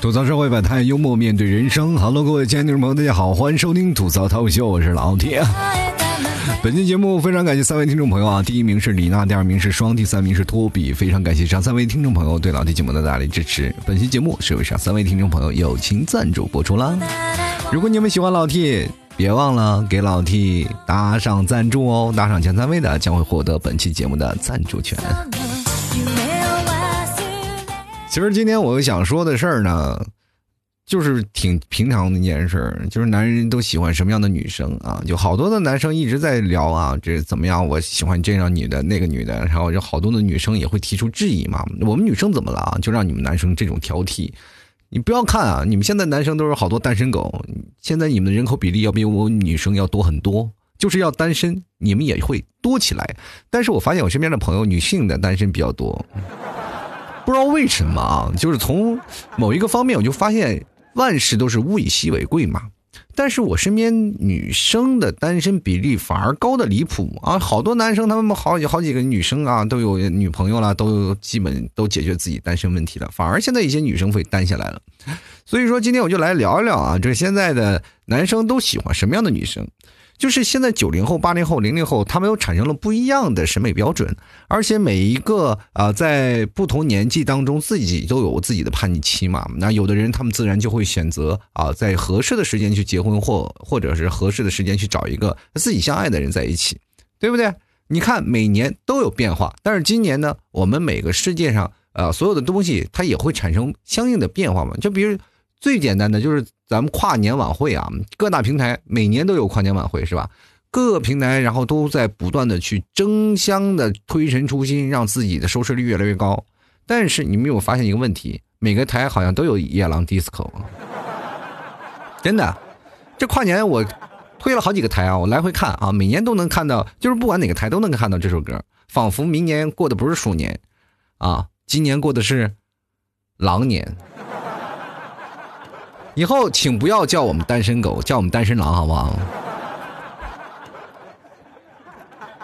吐槽社会百态，幽默面对人生。Hello，各位亲爱的听众朋友，大家好，欢迎收听吐槽涛秀，我是老铁。本期节目非常感谢三位听众朋友啊，第一名是李娜，第二名是双，第三名是托比。非常感谢上三位听众朋友对老铁节目的大力支持。本期节目是由上三位听众朋友友情赞助播出啦。如果你们喜欢老 T，别忘了给老 T 打赏赞助哦，打赏前三位的将会获得本期节目的赞助权。其实今天我想说的事儿呢，就是挺平常的一件事儿，就是男人都喜欢什么样的女生啊？就好多的男生一直在聊啊，这怎么样？我喜欢这样女的，那个女的，然后有好多的女生也会提出质疑嘛。我们女生怎么了啊？就让你们男生这种挑剔？你不要看啊，你们现在男生都是好多单身狗，现在你们的人口比例要比我女生要多很多，就是要单身，你们也会多起来。但是我发现我身边的朋友，女性的单身比较多。不知道为什么啊，就是从某一个方面，我就发现万事都是物以稀为贵嘛。但是我身边女生的单身比例反而高的离谱啊！好多男生他们好几好几个女生啊都有女朋友了，都基本都解决自己单身问题了，反而现在一些女生会单下来了。所以说今天我就来聊一聊啊，这现在的男生都喜欢什么样的女生？就是现在九零后、八零后、零零后，他们又产生了不一样的审美标准，而且每一个啊，在不同年纪当中，自己都有自己的叛逆期嘛。那有的人他们自然就会选择啊，在合适的时间去结婚，或或者是合适的时间去找一个自己相爱的人在一起，对不对？你看每年都有变化，但是今年呢，我们每个世界上啊，所有的东西它也会产生相应的变化嘛。就比如最简单的就是。咱们跨年晚会啊，各大平台每年都有跨年晚会，是吧？各个平台然后都在不断的去争相的推陈出新，让自己的收视率越来越高。但是你没有发现一个问题？每个台好像都有夜郎 disco，真的。这跨年我推了好几个台啊，我来回看啊，每年都能看到，就是不管哪个台都能看到这首歌，仿佛明年过的不是鼠年，啊，今年过的是狼年。以后请不要叫我们单身狗，叫我们单身狼，好不好？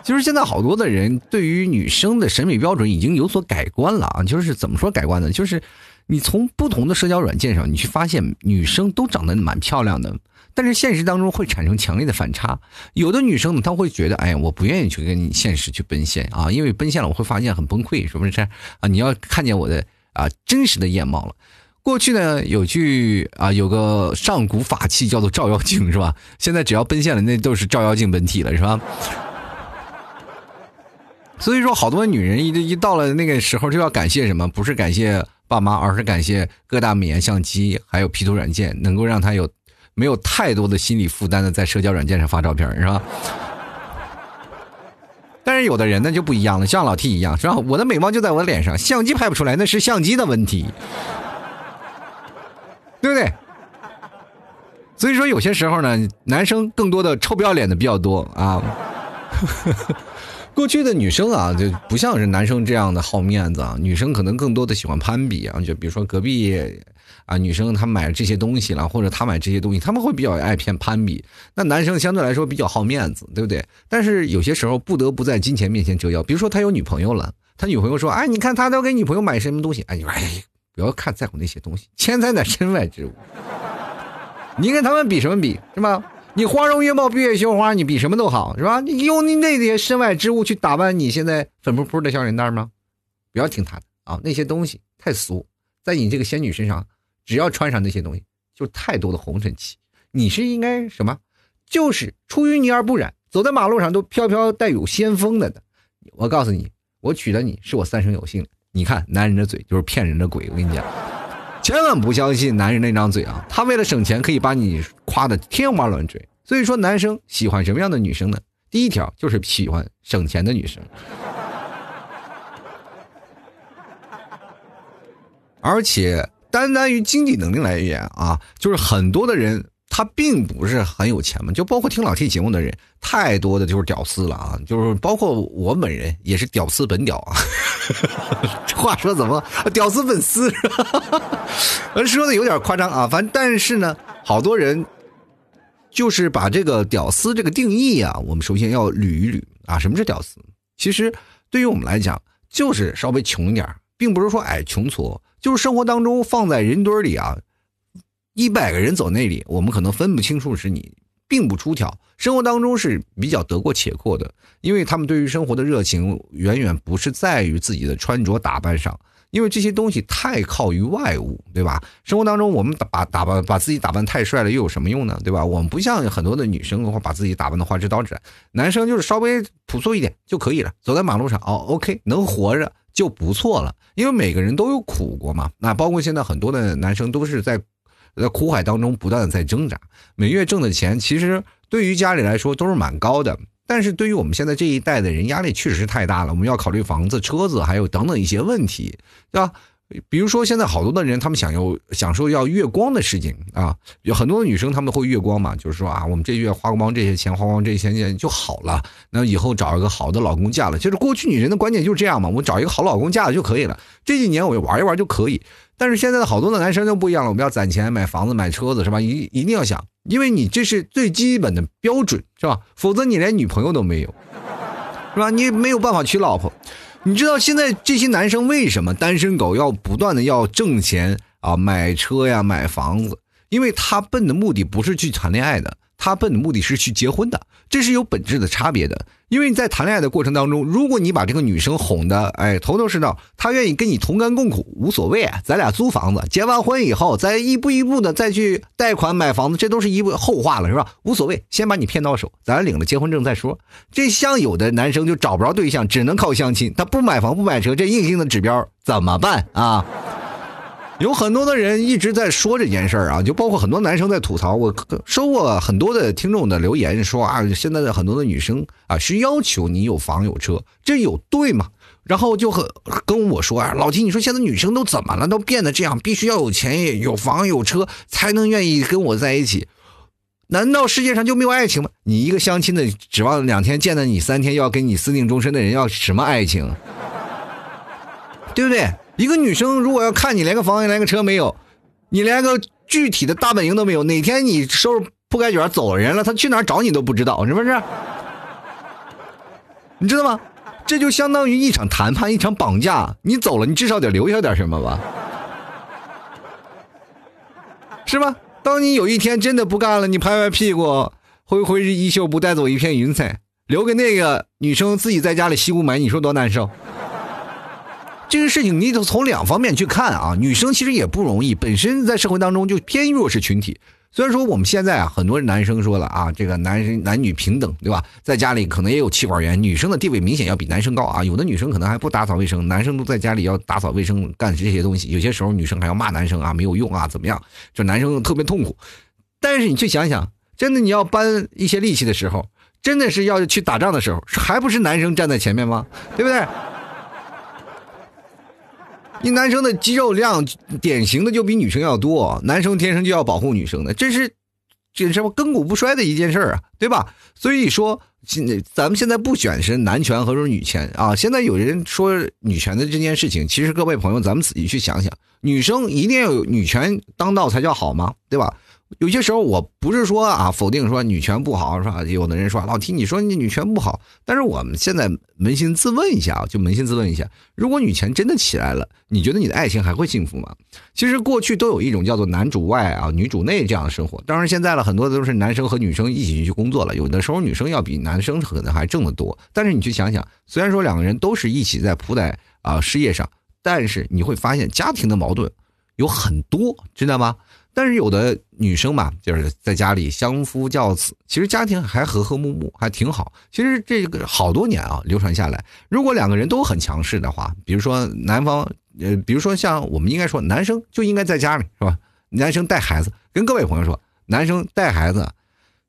就是现在好多的人对于女生的审美标准已经有所改观了啊！就是怎么说改观呢？就是你从不同的社交软件上，你去发现女生都长得蛮漂亮的，但是现实当中会产生强烈的反差。有的女生呢，她会觉得，哎，我不愿意去跟你现实去奔现啊，因为奔现了我会发现很崩溃，是不是？啊，你要看见我的啊真实的面貌了。过去呢，有句啊，有个上古法器叫做照妖镜，是吧？现在只要奔现了，那都是照妖镜本体了，是吧？所以说，好多女人一一到了那个时候，就要感谢什么？不是感谢爸妈，而是感谢各大美颜相机，还有 P 图软件，能够让她有没有太多的心理负担的在社交软件上发照片，是吧？但是有的人呢就不一样了，像老 T 一样，是吧？我的美貌就在我脸上，相机拍不出来，那是相机的问题。对不对？所以说有些时候呢，男生更多的臭不要脸的比较多啊。过去的女生啊，就不像是男生这样的好面子啊。女生可能更多的喜欢攀比啊，就比如说隔壁啊，女生她买这些东西了，或者她买这些东西，他们会比较爱偏攀比。那男生相对来说比较好面子，对不对？但是有些时候不得不在金钱面前折腰。比如说他有女朋友了，他女朋友说：“哎，你看他都给女朋友买什么东西？”哎，你说哎。不要看在乎那些东西，钱财乃身外之物。你跟他们比什么比，是吧？你花容月貌，闭月羞花，你比什么都好，是吧？你用你那些身外之物去打扮你现在粉扑扑的小脸蛋吗？不要听他的啊，那些东西太俗，在你这个仙女身上，只要穿上那些东西，就太多的红尘气。你是应该什么？就是出淤泥而不染，走在马路上都飘飘带有仙风的的。我告诉你，我娶了你是我三生有幸。你看，男人的嘴就是骗人的鬼。我跟你讲，千万不相信男人那张嘴啊！他为了省钱，可以把你夸的天花乱坠。所以说，男生喜欢什么样的女生呢？第一条就是喜欢省钱的女生，而且单单于经济能力来言啊，就是很多的人。他并不是很有钱嘛，就包括听老 T 节目的人，太多的就是屌丝了啊，就是包括我本人也是屌丝本屌啊。这 话说怎么屌丝粉丝？说的有点夸张啊，反正但是呢，好多人就是把这个屌丝这个定义啊，我们首先要捋一捋啊，什么是屌丝？其实对于我们来讲，就是稍微穷一点，并不是说矮穷矬，就是生活当中放在人堆里啊。一百个人走那里，我们可能分不清楚是你，并不出挑。生活当中是比较得过且过的，因为他们对于生活的热情远远不是在于自己的穿着打扮上。因为这些东西太靠于外物，对吧？生活当中，我们把打扮把自己打扮太帅了，又有什么用呢？对吧？我们不像很多的女生的话，把自己打扮的花枝招展，男生就是稍微朴素一点就可以了。走在马路上，哦，OK，能活着就不错了。因为每个人都有苦过嘛，那包括现在很多的男生都是在在苦海当中不断的在挣扎，每月挣的钱其实对于家里来说都是蛮高的。但是对于我们现在这一代的人，压力确实是太大了。我们要考虑房子、车子，还有等等一些问题，对吧？比如说现在好多的人，他们想要享受要月光的事情啊，有很多女生他们会月光嘛，就是说啊，我们这月花光这些钱，花光这些钱就好了，那以后找一个好的老公嫁了。就是过去女人的观念就是这样嘛，我找一个好老公嫁了就可以了。这几年我玩一玩就可以。但是现在的好多的男生就不一样了，我们要攒钱买房子、买车子，是吧？一一定要想，因为你这是最基本的标准，是吧？否则你连女朋友都没有，是吧？你没有办法娶老婆。你知道现在这些男生为什么单身狗要不断的要挣钱啊，买车呀，买房子？因为他奔的目的不是去谈恋爱的。他奔的目的是去结婚的，这是有本质的差别的。因为你在谈恋爱的过程当中，如果你把这个女生哄的，哎，头头是道，她愿意跟你同甘共苦，无所谓啊，咱俩租房子，结完婚以后，再一步一步的再去贷款买房子，这都是一步后话了，是吧？无所谓，先把你骗到手，咱领了结婚证再说。这像有的男生就找不着对象，只能靠相亲，他不买房不买车，这硬性的指标怎么办啊？有很多的人一直在说这件事儿啊，就包括很多男生在吐槽。我收过很多的听众的留言，说啊，现在的很多的女生啊是要求你有房有车，这有对吗？然后就很跟我说啊，老金，你说现在女生都怎么了？都变得这样，必须要有钱、有房、有车才能愿意跟我在一起？难道世界上就没有爱情吗？你一个相亲的，指望两天见到你三天要跟你私定终身的人，要什么爱情？对不对？一个女生如果要看你连个房连个车没有，你连个具体的大本营都没有，哪天你收拾铺盖卷走人了，她去哪儿找你都不知道，是不是？你知道吗？这就相当于一场谈判，一场绑架。你走了，你至少得留下点什么吧？是吧？当你有一天真的不干了，你拍拍屁股，挥挥衣袖，不带走一片云彩，留给那个女生自己在家里吸雾霾，你说多难受？这个事情你得从两方面去看啊，女生其实也不容易，本身在社会当中就偏弱势群体。虽然说我们现在啊，很多男生说了啊，这个男生男女平等，对吧？在家里可能也有气管炎，女生的地位明显要比男生高啊。有的女生可能还不打扫卫生，男生都在家里要打扫卫生，干这些东西。有些时候女生还要骂男生啊，没有用啊，怎么样？就男生特别痛苦。但是你去想想，真的你要搬一些力气的时候，真的是要去打仗的时候，还不是男生站在前面吗？对不对？一男生的肌肉量典型的就比女生要多，男生天生就要保护女生的，这是这什么亘古不衰的一件事啊，对吧？所以说，现在咱们现在不选是男权和是女权啊。现在有人说女权的这件事情，其实各位朋友，咱们仔细去想想，女生一定要有女权当道才叫好吗？对吧？有些时候我不是说啊否定说女权不好是吧？有的人说老提你说你女权不好，但是我们现在扪心自问一下啊，就扪心自问一下，如果女权真的起来了，你觉得你的爱情还会幸福吗？其实过去都有一种叫做男主外啊女主内这样的生活，当然现在了很多都是男生和女生一起去工作了，有的时候女生要比男生可能还挣得多，但是你去想想，虽然说两个人都是一起在扑在啊事业上，但是你会发现家庭的矛盾有很多，知道吗？但是有的女生嘛，就是在家里相夫教子，其实家庭还和和睦睦，还挺好。其实这个好多年啊，流传下来，如果两个人都很强势的话，比如说男方，呃，比如说像我们应该说，男生就应该在家里，是吧？男生带孩子，跟各位朋友说，男生带孩子，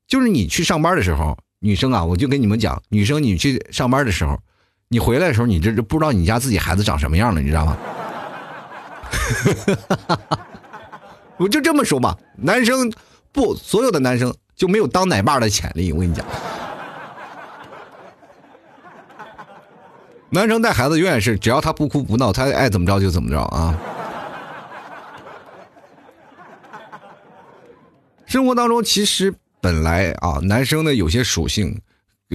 就是你去上班的时候，女生啊，我就跟你们讲，女生你去上班的时候，你回来的时候，你这不知道你家自己孩子长什么样了，你知道吗？我就这么说吧，男生不所有的男生就没有当奶爸的潜力。我跟你讲，男生带孩子永远是只要他不哭不闹，他爱怎么着就怎么着啊。生活当中其实本来啊，男生的有些属性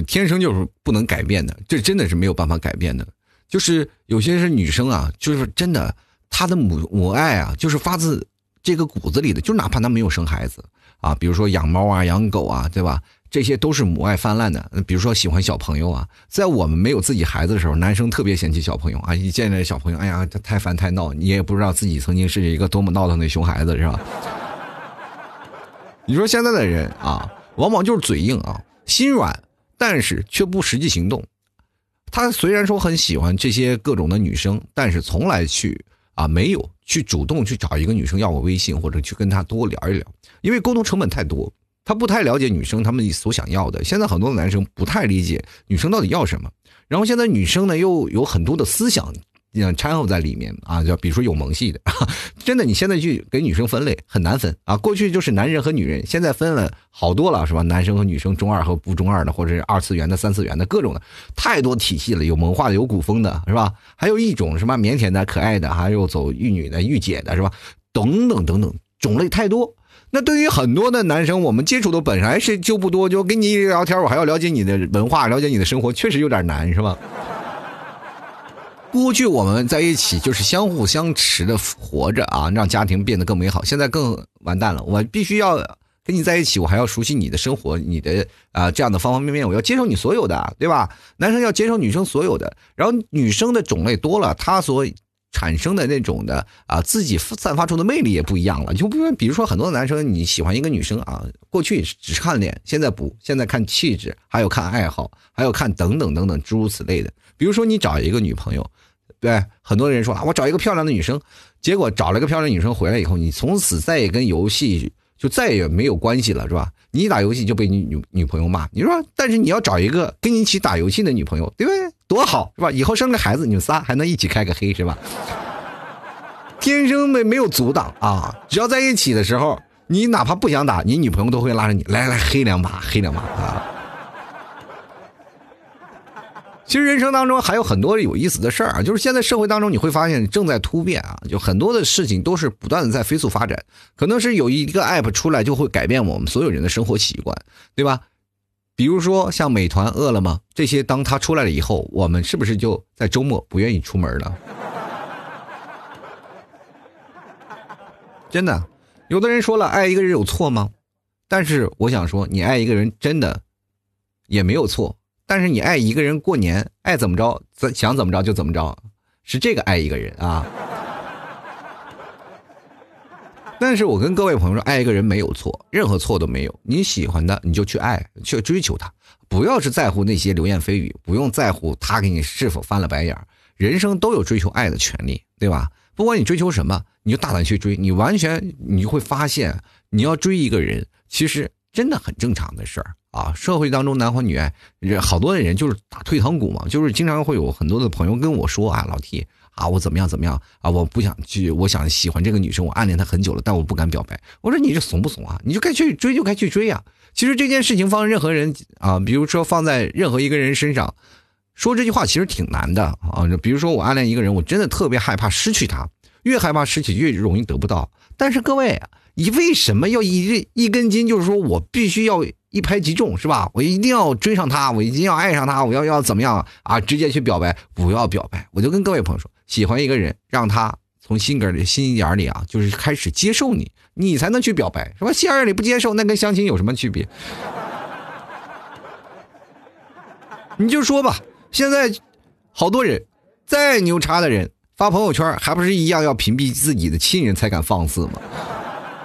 天生就是不能改变的，这真的是没有办法改变的。就是有些是女生啊，就是真的他的母母爱啊，就是发自。这个骨子里的，就哪怕他没有生孩子啊，比如说养猫啊、养狗啊，对吧？这些都是母爱泛滥的。比如说喜欢小朋友啊，在我们没有自己孩子的时候，男生特别嫌弃小朋友啊，一见着小朋友，哎呀，他太烦太闹，你也不知道自己曾经是一个多么闹腾的熊孩子，是吧？你说现在的人啊，往往就是嘴硬啊，心软，但是却不实际行动。他虽然说很喜欢这些各种的女生，但是从来去啊没有去主动去找一个女生要个微信，或者去跟她多聊一聊，因为沟通成本太多。他不太了解女生他们所想要的。现在很多男生不太理解女生到底要什么，然后现在女生呢又有很多的思想。嗯，掺和在里面啊，就比如说有萌系的，真的，你现在去给女生分类很难分啊。过去就是男人和女人，现在分了好多了，是吧？男生和女生，中二和不中二的，或者是二次元的、三次元的，各种的，太多体系了。有萌化的，有古风的，是吧？还有一种什么腼腆的、可爱的，还有走御女的、御姐的，是吧？等等等等，种类太多。那对于很多的男生，我们接触的本来是就不多，就跟你聊天，我还要了解你的文化，了解你的生活，确实有点难，是吧？过去我们在一起就是相互相持的活着啊，让家庭变得更美好。现在更完蛋了，我必须要跟你在一起，我还要熟悉你的生活，你的啊这样的方方面面，我要接受你所有的，对吧？男生要接受女生所有的，然后女生的种类多了，她所产生的那种的啊自己散发出的魅力也不一样了。就比如比如说很多男生你喜欢一个女生啊，过去只是看脸，现在不，现在看气质，还有看爱好，还有看等等等等诸如此类的。比如说你找一个女朋友。对，很多人说啊，我找一个漂亮的女生，结果找了个漂亮女生回来以后，你从此再也跟游戏就再也没有关系了，是吧？你一打游戏就被你女女朋友骂，你说，但是你要找一个跟你一起打游戏的女朋友，对不对？多好，是吧？以后生个孩子，你们仨还能一起开个黑，是吧？天生没没有阻挡啊！只要在一起的时候，你哪怕不想打，你女朋友都会拉着你来来黑两把，黑两把啊！其实人生当中还有很多有意思的事儿啊，就是现在社会当中你会发现正在突变啊，就很多的事情都是不断的在飞速发展，可能是有一个 app 出来就会改变我们所有人的生活习惯，对吧？比如说像美团、饿了么这些，当它出来了以后，我们是不是就在周末不愿意出门了？真的，有的人说了，爱一个人有错吗？但是我想说，你爱一个人真的也没有错。但是你爱一个人过年，爱怎么着，想怎么着就怎么着，是这个爱一个人啊。但是我跟各位朋友说，爱一个人没有错，任何错都没有。你喜欢的，你就去爱，去追求他，不要是在乎那些流言蜚语，不用在乎他给你是否翻了白眼人生都有追求爱的权利，对吧？不管你追求什么，你就大胆去追，你完全你就会发现，你要追一个人，其实真的很正常的事儿。啊，社会当中男欢女爱，人好多的人就是打退堂鼓嘛，就是经常会有很多的朋友跟我说啊，老 T 啊，我怎么样怎么样啊，我不想去，我想喜欢这个女生，我暗恋她很久了，但我不敢表白。我说你这怂不怂啊？你就该去追就该去追呀。其实这件事情放任何人啊，比如说放在任何一个人身上，说这句话其实挺难的啊。比如说我暗恋一个人，我真的特别害怕失去他，越害怕失去越容易得不到。但是各位，你为什么要一一根筋？就是说我必须要。一拍即中是吧？我一定要追上他，我一定要爱上他，我要要怎么样啊？直接去表白，不要表白。我就跟各位朋友说，喜欢一个人，让他从心根里、心眼里啊，就是开始接受你，你才能去表白，是吧？心眼里不接受，那跟相亲有什么区别？你就说吧，现在好多人，再牛叉的人发朋友圈，还不是一样要屏蔽自己的亲人才敢放肆吗？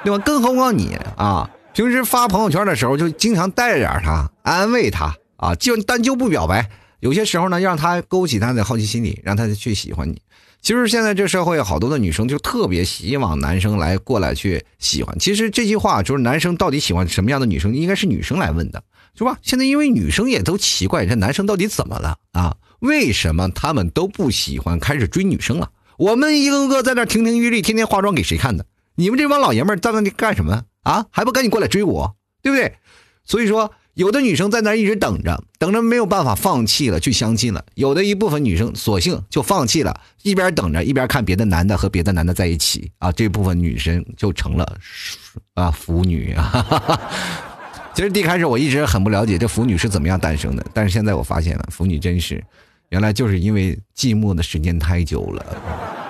对吧？更何况你啊。平时发朋友圈的时候，就经常带着点他，安慰他啊，就但就不表白。有些时候呢，让他勾起他的好奇心理，让他去喜欢你。其实现在这社会，好多的女生就特别希望男生来过来去喜欢。其实这句话就是男生到底喜欢什么样的女生，应该是女生来问的，是吧？现在因为女生也都奇怪，这男生到底怎么了啊？为什么他们都不喜欢开始追女生了？我们一个个在那亭亭玉立，天天化妆给谁看的？你们这帮老爷们在那里干什么？啊，还不赶紧过来追我，对不对？所以说，有的女生在那一直等着，等着没有办法放弃了，去相亲了。有的一部分女生索性就放弃了，一边等着，一边看别的男的和别的男的在一起啊。这部分女生就成了啊腐女啊。其实一开始我一直很不了解这腐女是怎么样诞生的，但是现在我发现了，腐女真是原来就是因为寂寞的时间太久了。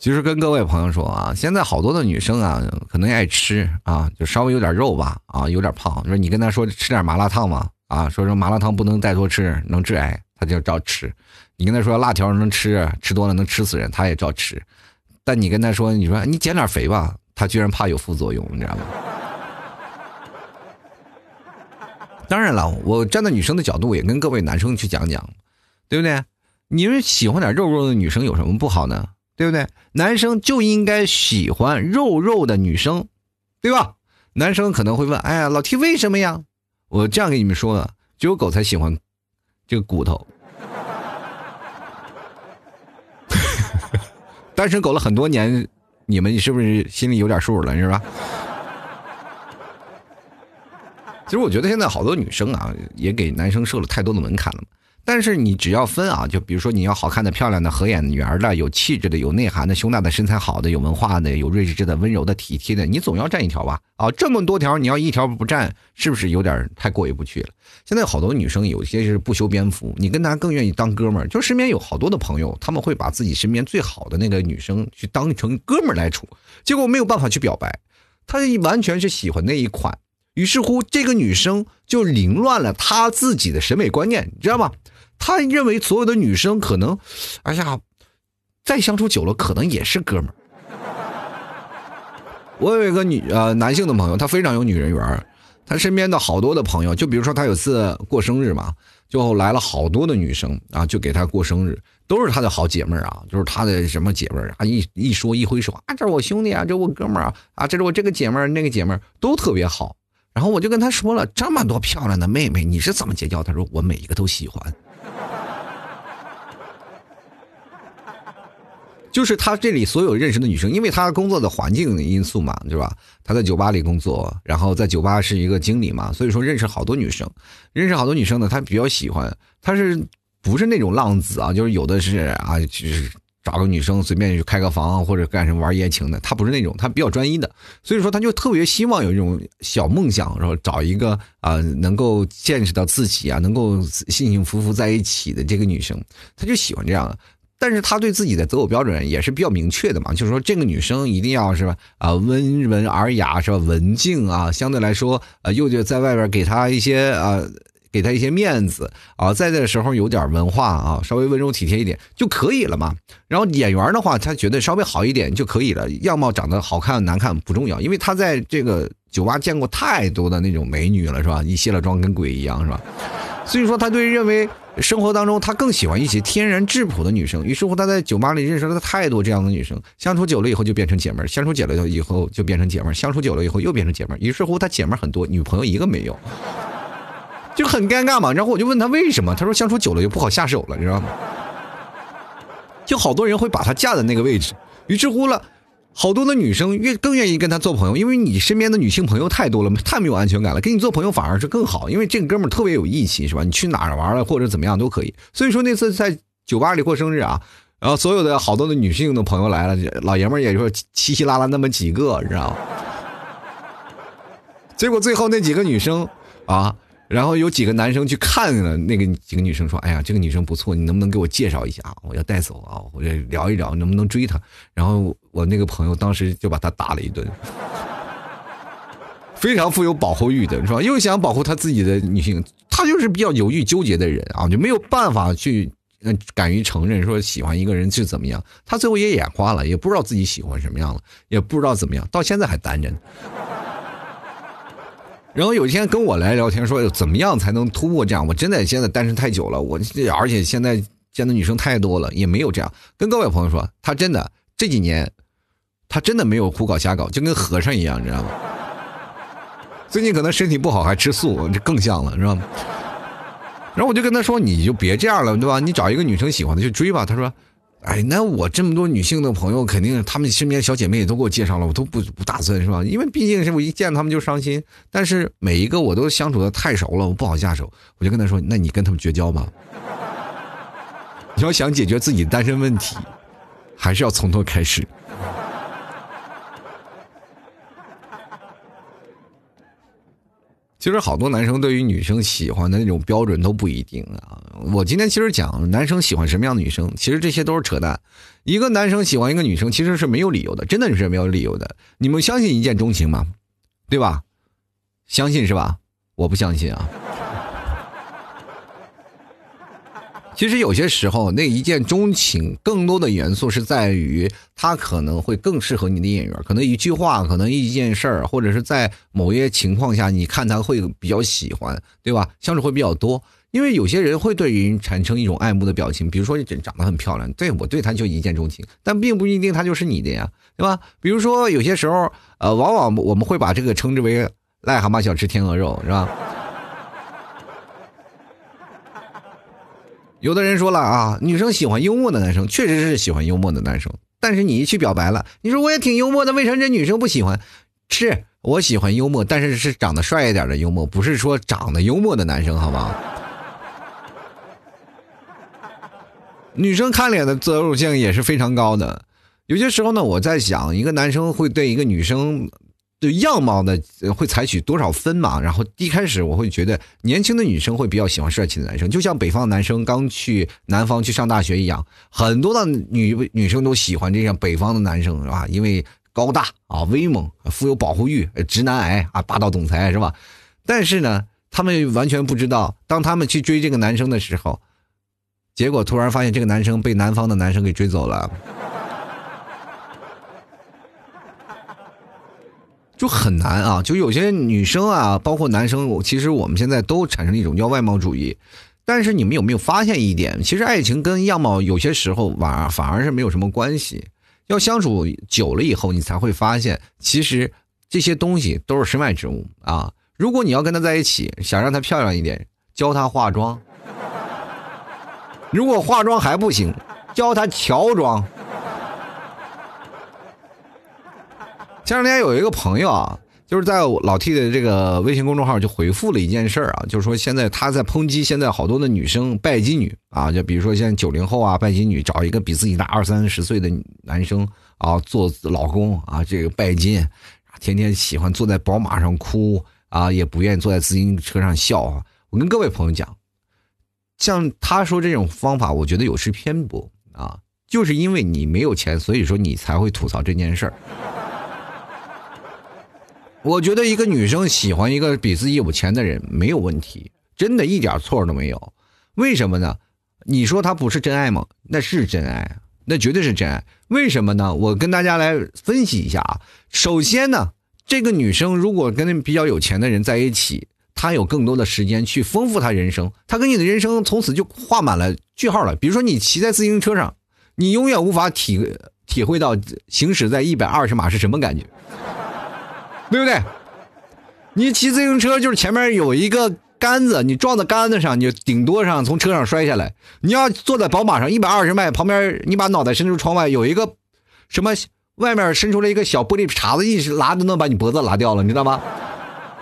其实跟各位朋友说啊，现在好多的女生啊，可能爱吃啊，就稍微有点肉吧，啊，有点胖。说你跟她说吃点麻辣烫嘛，啊，说说麻辣烫不能再多吃，能致癌，她就照吃。你跟她说辣条能吃，吃多了能吃死人，她也照吃。但你跟她说，你说你减点肥吧，她居然怕有副作用，你知道吗？当然了，我站在女生的角度，也跟各位男生去讲讲，对不对？你们喜欢点肉肉的女生有什么不好呢？对不对？男生就应该喜欢肉肉的女生，对吧？男生可能会问：“哎呀，老 T 为什么呀？”我这样跟你们说的，只有狗才喜欢这个骨头。单身狗了很多年，你们是不是心里有点数了，是吧？其实我觉得现在好多女生啊，也给男生设了太多的门槛了。但是你只要分啊，就比如说你要好看的、漂亮的、合眼缘的、有气质的、有内涵的、胸大的、身材好的、有文化的、有睿智的、温柔的、体贴的，你总要占一条吧？啊，这么多条，你要一条不占，是不是有点太过意不去了？现在好多女生有些是不修边幅，你跟她更愿意当哥们儿，就身边有好多的朋友，他们会把自己身边最好的那个女生去当成哥们儿来处，结果没有办法去表白，他完全是喜欢那一款，于是乎这个女生就凌乱了她自己的审美观念，你知道吗？他认为所有的女生可能，哎呀，再相处久了可能也是哥们儿。我有一个女呃男性的朋友，他非常有女人缘他身边的好多的朋友，就比如说他有次过生日嘛，就来了好多的女生啊，就给他过生日，都是他的好姐妹儿啊，就是他的什么姐妹儿啊，一一说一挥手啊，这是我兄弟啊，这我哥们儿啊，啊，这是我这个姐妹儿那个姐妹儿都特别好。然后我就跟他说了，这么多漂亮的妹妹，你是怎么结交？他说我每一个都喜欢。就是他这里所有认识的女生，因为他工作的环境因素嘛，对吧？他在酒吧里工作，然后在酒吧是一个经理嘛，所以说认识好多女生，认识好多女生呢，他比较喜欢，他是不是那种浪子啊？就是有的是啊，就是找个女生随便去开个房或者干什么玩言情的，他不是那种，他比较专一的，所以说他就特别希望有一种小梦想，然后找一个啊能够见识到自己啊，能够幸幸福福在一起的这个女生，他就喜欢这样。但是他对自己的择偶标准也是比较明确的嘛，就是说这个女生一定要是吧啊温文尔雅是吧文静啊，相对来说呃又就在外边给他一些啊给他一些面子啊，在这时候有点文化啊，稍微温柔体贴一点就可以了嘛。然后演员的话，他觉得稍微好一点就可以了，样貌长得好看难看不重要，因为他在这个酒吧见过太多的那种美女了是吧？一卸了妆跟鬼一样是吧？所以说他对认为。生活当中，他更喜欢一些天然质朴的女生。于是乎，他在酒吧里认识了太多这样的女生，相处久了以后就变成姐妹儿，相处久了以后就变成姐妹儿，相处久了以后又变成姐妹儿。于是乎，他姐妹儿很多，女朋友一个没有，就很尴尬嘛。然后我就问他为什么，他说相处久了就不好下手了，你知道吗？就好多人会把他架在那个位置。于是乎了。好多的女生越更愿意跟他做朋友，因为你身边的女性朋友太多了，太没有安全感了。跟你做朋友反而是更好，因为这个哥们儿特别有义气，是吧？你去哪儿玩了或者怎么样都可以。所以说那次在酒吧里过生日啊，然后所有的好多的女性的朋友来了，老爷们儿也就稀稀拉拉那么几个，你知道吗？结果最后那几个女生啊。然后有几个男生去看了那个几个女生，说：“哎呀，这个女生不错，你能不能给我介绍一下？我要带走啊，我要聊一聊，能不能追她？”然后我那个朋友当时就把他打了一顿，非常富有保护欲的是吧？又想保护他自己的女性，他就是比较犹豫纠结的人啊，就没有办法去嗯敢于承认说喜欢一个人是怎么样。他最后也眼花了，也不知道自己喜欢什么样了，也不知道怎么样，到现在还单着呢。然后有一天跟我来聊天，说怎么样才能突破这样？我真的现在单身太久了，我而且现在见的女生太多了，也没有这样。跟各位朋友说，他真的这几年，他真的没有胡搞瞎搞，就跟和尚一样，你知道吗？最近可能身体不好，还吃素，这更像了，知道吗？然后我就跟他说，你就别这样了，对吧？你找一个女生喜欢的去追吧。他说。哎，那我这么多女性的朋友，肯定她们身边小姐妹也都给我介绍了，我都不不打算是吧？因为毕竟是我一见他们就伤心。但是每一个我都相处的太熟了，我不好下手。我就跟她说：“那你跟他们绝交吧。你要想解决自己单身问题，还是要从头开始。”其实好多男生对于女生喜欢的那种标准都不一定啊。我今天其实讲男生喜欢什么样的女生，其实这些都是扯淡。一个男生喜欢一个女生，其实是没有理由的，真的是没有理由的。你们相信一见钟情吗？对吧？相信是吧？我不相信啊。其实有些时候，那一见钟情更多的元素是在于他可能会更适合你的眼缘，可能一句话，可能一件事儿，或者是在某些情况下，你看他会比较喜欢，对吧？相处会比较多，因为有些人会对人产生一种爱慕的表情，比如说长长得很漂亮，对我对他就一见钟情，但并不一定他就是你的呀，对吧？比如说有些时候，呃，往往我们会把这个称之为癞蛤蟆想吃天鹅肉，是吧？有的人说了啊，女生喜欢幽默的男生，确实是喜欢幽默的男生。但是你一去表白了，你说我也挺幽默的，为什么这女生不喜欢？是我喜欢幽默，但是是长得帅一点的幽默，不是说长得幽默的男生，好吗？女生看脸的择偶性也是非常高的。有些时候呢，我在想，一个男生会对一个女生。对样貌呢会采取多少分嘛？然后一开始我会觉得年轻的女生会比较喜欢帅气的男生，就像北方男生刚去南方去上大学一样，很多的女女生都喜欢这样北方的男生是吧？因为高大啊、威猛、富有保护欲、直男癌啊、霸道总裁是吧？但是呢，他们完全不知道，当他们去追这个男生的时候，结果突然发现这个男生被南方的男生给追走了。就很难啊！就有些女生啊，包括男生，其实我们现在都产生一种叫外貌主义。但是你们有没有发现一点？其实爱情跟样貌有些时候反反而是没有什么关系。要相处久了以后，你才会发现，其实这些东西都是身外之物啊。如果你要跟他在一起，想让他漂亮一点，教他化妆；如果化妆还不行，教他乔装。前两天有一个朋友啊，就是在老 T 的这个微信公众号就回复了一件事儿啊，就是说现在他在抨击现在好多的女生拜金女啊，就比如说现在九零后啊拜金女找一个比自己大二三十岁的男生啊做老公啊，这个拜金，天天喜欢坐在宝马上哭啊，也不愿意坐在自行车上笑啊。我跟各位朋友讲，像他说这种方法，我觉得有失偏颇啊，就是因为你没有钱，所以说你才会吐槽这件事儿。我觉得一个女生喜欢一个比自己有钱的人没有问题，真的一点错都没有。为什么呢？你说他不是真爱吗？那是真爱，那绝对是真爱。为什么呢？我跟大家来分析一下啊。首先呢，这个女生如果跟比较有钱的人在一起，她有更多的时间去丰富她人生，她跟你的人生从此就画满了句号了。比如说你骑在自行车上，你永远无法体体会到行驶在一百二十码是什么感觉。对不对？你骑自行车就是前面有一个杆子，你撞到杆子上，你顶多上从车上摔下来。你要坐在宝马上一百二十迈，旁边你把脑袋伸出窗外，有一个什么外面伸出来一个小玻璃碴子，一拉就能把你脖子拉掉了，你知道吗？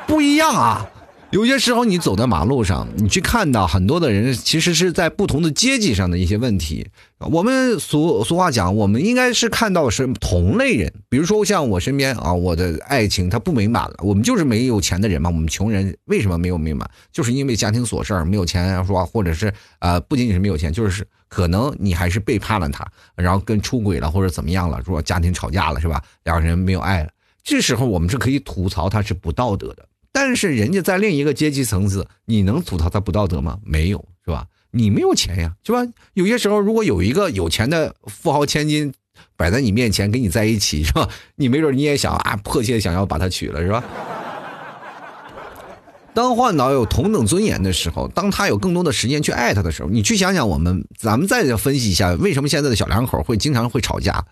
不一样啊。有些时候，你走在马路上，你去看到很多的人，其实是在不同的阶级上的一些问题。我们俗俗话讲，我们应该是看到是同类人。比如说像我身边啊，我的爱情它不美满了，我们就是没有钱的人嘛。我们穷人为什么没有美满？就是因为家庭琐事儿没有钱，说或者是呃，不仅仅是没有钱，就是可能你还是背叛了他，然后跟出轨了或者怎么样了，说家庭吵架了是吧？两个人没有爱了，这时候我们是可以吐槽他是不道德的。但是人家在另一个阶级层次，你能吐槽他不道德吗？没有，是吧？你没有钱呀，是吧？有些时候，如果有一个有钱的富豪千金摆在你面前跟你在一起，是吧？你没准你也想啊，迫切想要把他娶了，是吧？当换到有同等尊严的时候，当他有更多的时间去爱他的时候，你去想想，我们咱们再分析一下，为什么现在的小两口会经常会吵架？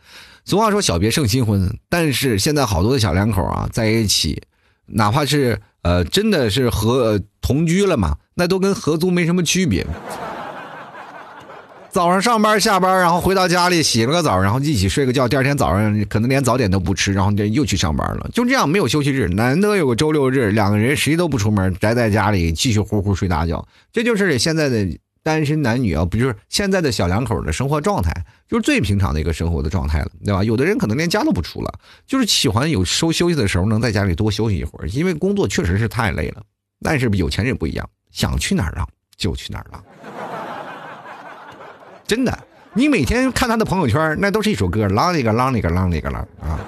俗话说小别胜新婚，但是现在好多的小两口啊在一起。哪怕是呃，真的是合同居了嘛，那都跟合租没什么区别。早上上班下班，然后回到家里洗了个澡，然后一起睡个觉，第二天早上可能连早点都不吃，然后就又去上班了。就这样没有休息日，难得有个周六日，两个人谁都不出门，宅在家里继续呼呼睡大觉。这就是现在的。单身男女啊，不就是现在的小两口的生活状态，就是最平常的一个生活的状态了，对吧？有的人可能连家都不出了，就是喜欢有收休息的时候能在家里多休息一会儿，因为工作确实是太累了。但是有钱人不一样，想去哪儿浪就去哪儿浪。真的，你每天看他的朋友圈，那都是一首歌，浪里个浪里个浪里个浪啊，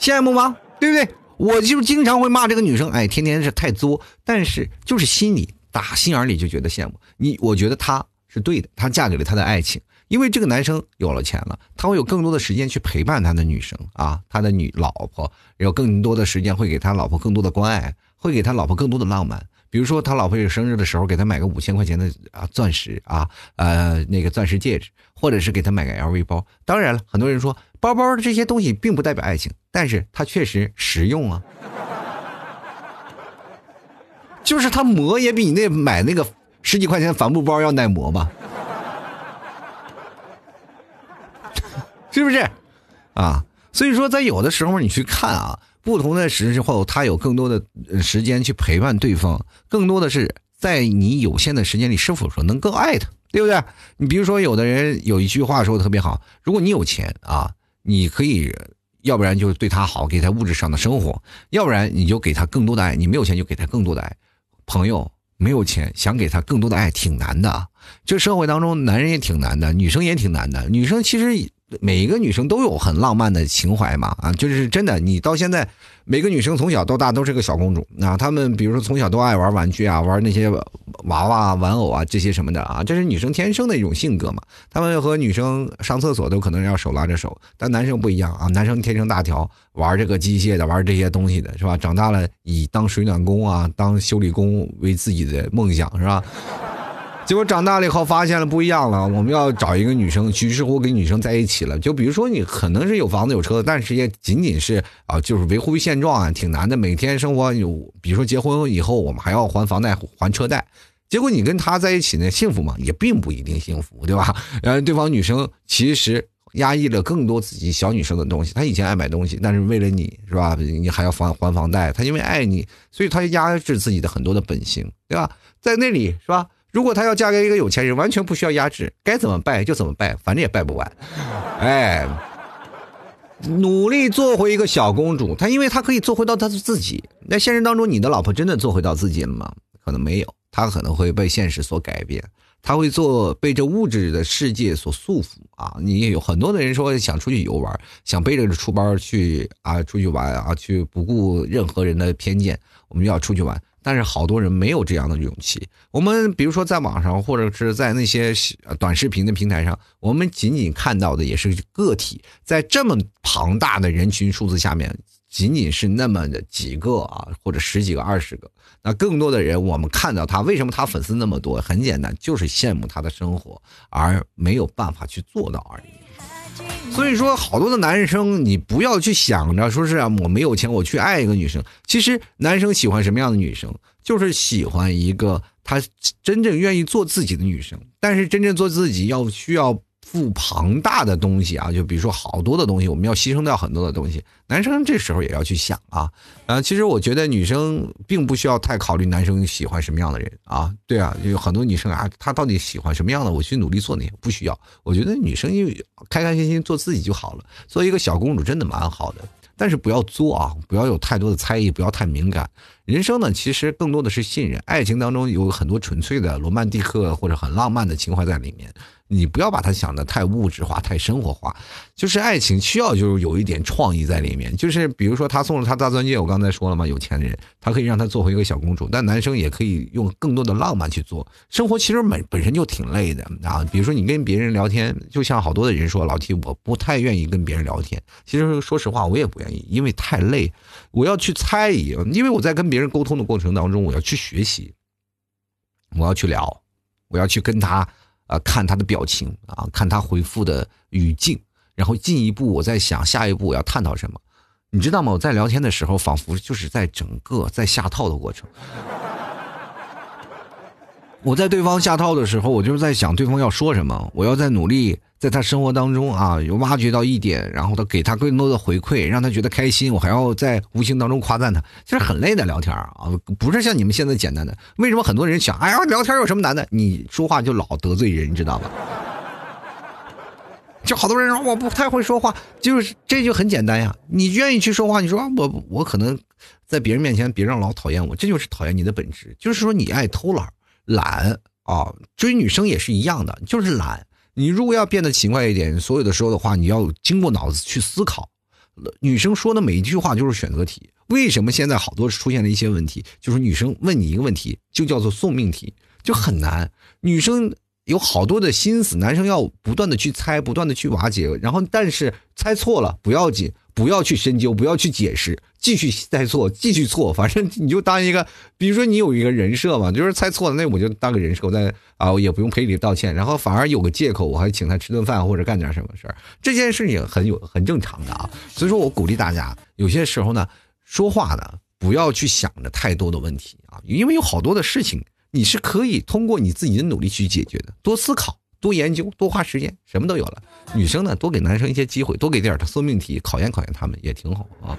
羡慕吗？对不对？我就经常会骂这个女生，哎，天天是太作，但是就是心里打心眼里就觉得羡慕你。我觉得她是对的，她嫁给了他的爱情，因为这个男生有了钱了，他会有更多的时间去陪伴他的女生啊，他的女老婆有更多的时间会给他老婆更多的关爱，会给他老婆更多的浪漫。比如说他老婆有生日的时候，给他买个五千块钱的啊钻石啊，呃那个钻石戒指，或者是给他买个 LV 包。当然了，很多人说包包这些东西并不代表爱情，但是它确实实用啊。就是它磨也比你那买那个十几块钱帆布包要耐磨吧？是不是？啊，所以说在有的时候你去看啊。不同的时候，他有更多的时间去陪伴对方，更多的是在你有限的时间里是否说能够爱他，对不对？你比如说，有的人有一句话说的特别好：如果你有钱啊，你可以，要不然就是对他好，给他物质上的生活；要不然你就给他更多的爱。你没有钱就给他更多的爱。朋友没有钱想给他更多的爱挺难的，这社会当中男人也挺难的，女生也挺难的。女生其实。每一个女生都有很浪漫的情怀嘛，啊，就是真的。你到现在，每个女生从小到大都是个小公主啊。她们比如说从小都爱玩玩具啊，玩那些娃娃、玩偶啊这些什么的啊，这是女生天生的一种性格嘛。她们和女生上厕所都可能要手拉着手，但男生不一样啊，男生天生大条，玩这个机械的，玩这些东西的是吧？长大了以当水暖工啊、当修理工为自己的梦想是吧？结果长大了以后发现了不一样了，我们要找一个女生，于是乎跟女生在一起了。就比如说你可能是有房子有车，但是也仅仅是啊，就是维护现状啊，挺难的。每天生活有，比如说结婚以后我们还要还房贷还车贷，结果你跟他在一起呢，幸福吗？也并不一定幸福，对吧？然 后对方女生其实压抑了更多自己小女生的东西。她以前爱买东西，但是为了你是吧，你还要还还房贷。她因为爱你，所以她压制自己的很多的本性，对吧？在那里是吧？如果她要嫁给一个有钱人，完全不需要压制，该怎么败就怎么败，反正也败不完。哎，努力做回一个小公主，她因为她可以做回到她的自己。那现实当中，你的老婆真的做回到自己了吗？可能没有，她可能会被现实所改变，她会做被这物质的世界所束缚啊。你也有很多的人说想出去游玩，想背着个书包去啊出去玩啊，去不顾任何人的偏见，我们就要出去玩。但是好多人没有这样的勇气。我们比如说在网上，或者是在那些短视频的平台上，我们仅仅看到的也是个体，在这么庞大的人群数字下面，仅仅是那么的几个啊，或者十几个、二十个。那更多的人，我们看到他，为什么他粉丝那么多？很简单，就是羡慕他的生活，而没有办法去做到而已。所以说，好多的男生，你不要去想着说是啊，我没有钱，我去爱一个女生。其实，男生喜欢什么样的女生，就是喜欢一个他真正愿意做自己的女生。但是，真正做自己要需要。付庞大的东西啊，就比如说好多的东西，我们要牺牲掉很多的东西。男生这时候也要去想啊，啊，其实我觉得女生并不需要太考虑男生喜欢什么样的人啊，对啊，有很多女生啊，她到底喜欢什么样的，我去努力做那些不需要。我觉得女生因为开开心心做自己就好了，做一个小公主真的蛮好的，但是不要作啊，不要有太多的猜疑，不要太敏感。人生呢，其实更多的是信任，爱情当中有很多纯粹的罗曼蒂克或者很浪漫的情怀在里面。你不要把它想的太物质化、太生活化，就是爱情需要就是有一点创意在里面。就是比如说他送了他大钻戒，我刚才说了嘛，有钱人他可以让他做回一个小公主，但男生也可以用更多的浪漫去做。生活其实本本身就挺累的啊。比如说你跟别人聊天，就像好多的人说，老提我不太愿意跟别人聊天。其实说实话，我也不愿意，因为太累。我要去猜疑，因为我在跟别人沟通的过程当中，我要去学习，我要去聊，我要去跟他。啊，看他的表情啊，看他回复的语境，然后进一步我在想下一步我要探讨什么，你知道吗？我在聊天的时候，仿佛就是在整个在下套的过程。我在对方下套的时候，我就是在想对方要说什么，我要在努力。在他生活当中啊，有挖掘到一点，然后他给他更多的回馈，让他觉得开心。我还要在无形当中夸赞他，其实很累的聊天啊，不是像你们现在简单的。为什么很多人想，哎呀，聊天有什么难的？你说话就老得罪人，你知道吧？就好多人说我不太会说话，就是这就很简单呀。你愿意去说话，你说我我可能在别人面前别让老讨厌我，这就是讨厌你的本质。就是说你爱偷懒、懒啊，追女生也是一样的，就是懒。你如果要变得勤快一点，所有的时候的话，你要经过脑子去思考。女生说的每一句话就是选择题。为什么现在好多出现了一些问题？就是女生问你一个问题，就叫做送命题，就很难。女生。有好多的心思，男生要不断的去猜，不断的去瓦解，然后但是猜错了不要紧，不要去深究，不要去解释，继续猜错，继续错，反正你就当一个，比如说你有一个人设嘛，就是猜错了，那我就当个人设，我再啊，我也不用赔礼道歉，然后反而有个借口，我还请他吃顿饭或者干点什么事儿，这件事情很有很正常的啊，所以说我鼓励大家，有些时候呢，说话呢不要去想着太多的问题啊，因为有好多的事情。你是可以通过你自己的努力去解决的，多思考，多研究，多花时间，什么都有了。女生呢，多给男生一些机会，多给点儿他送命题，考验考验他们也挺好啊。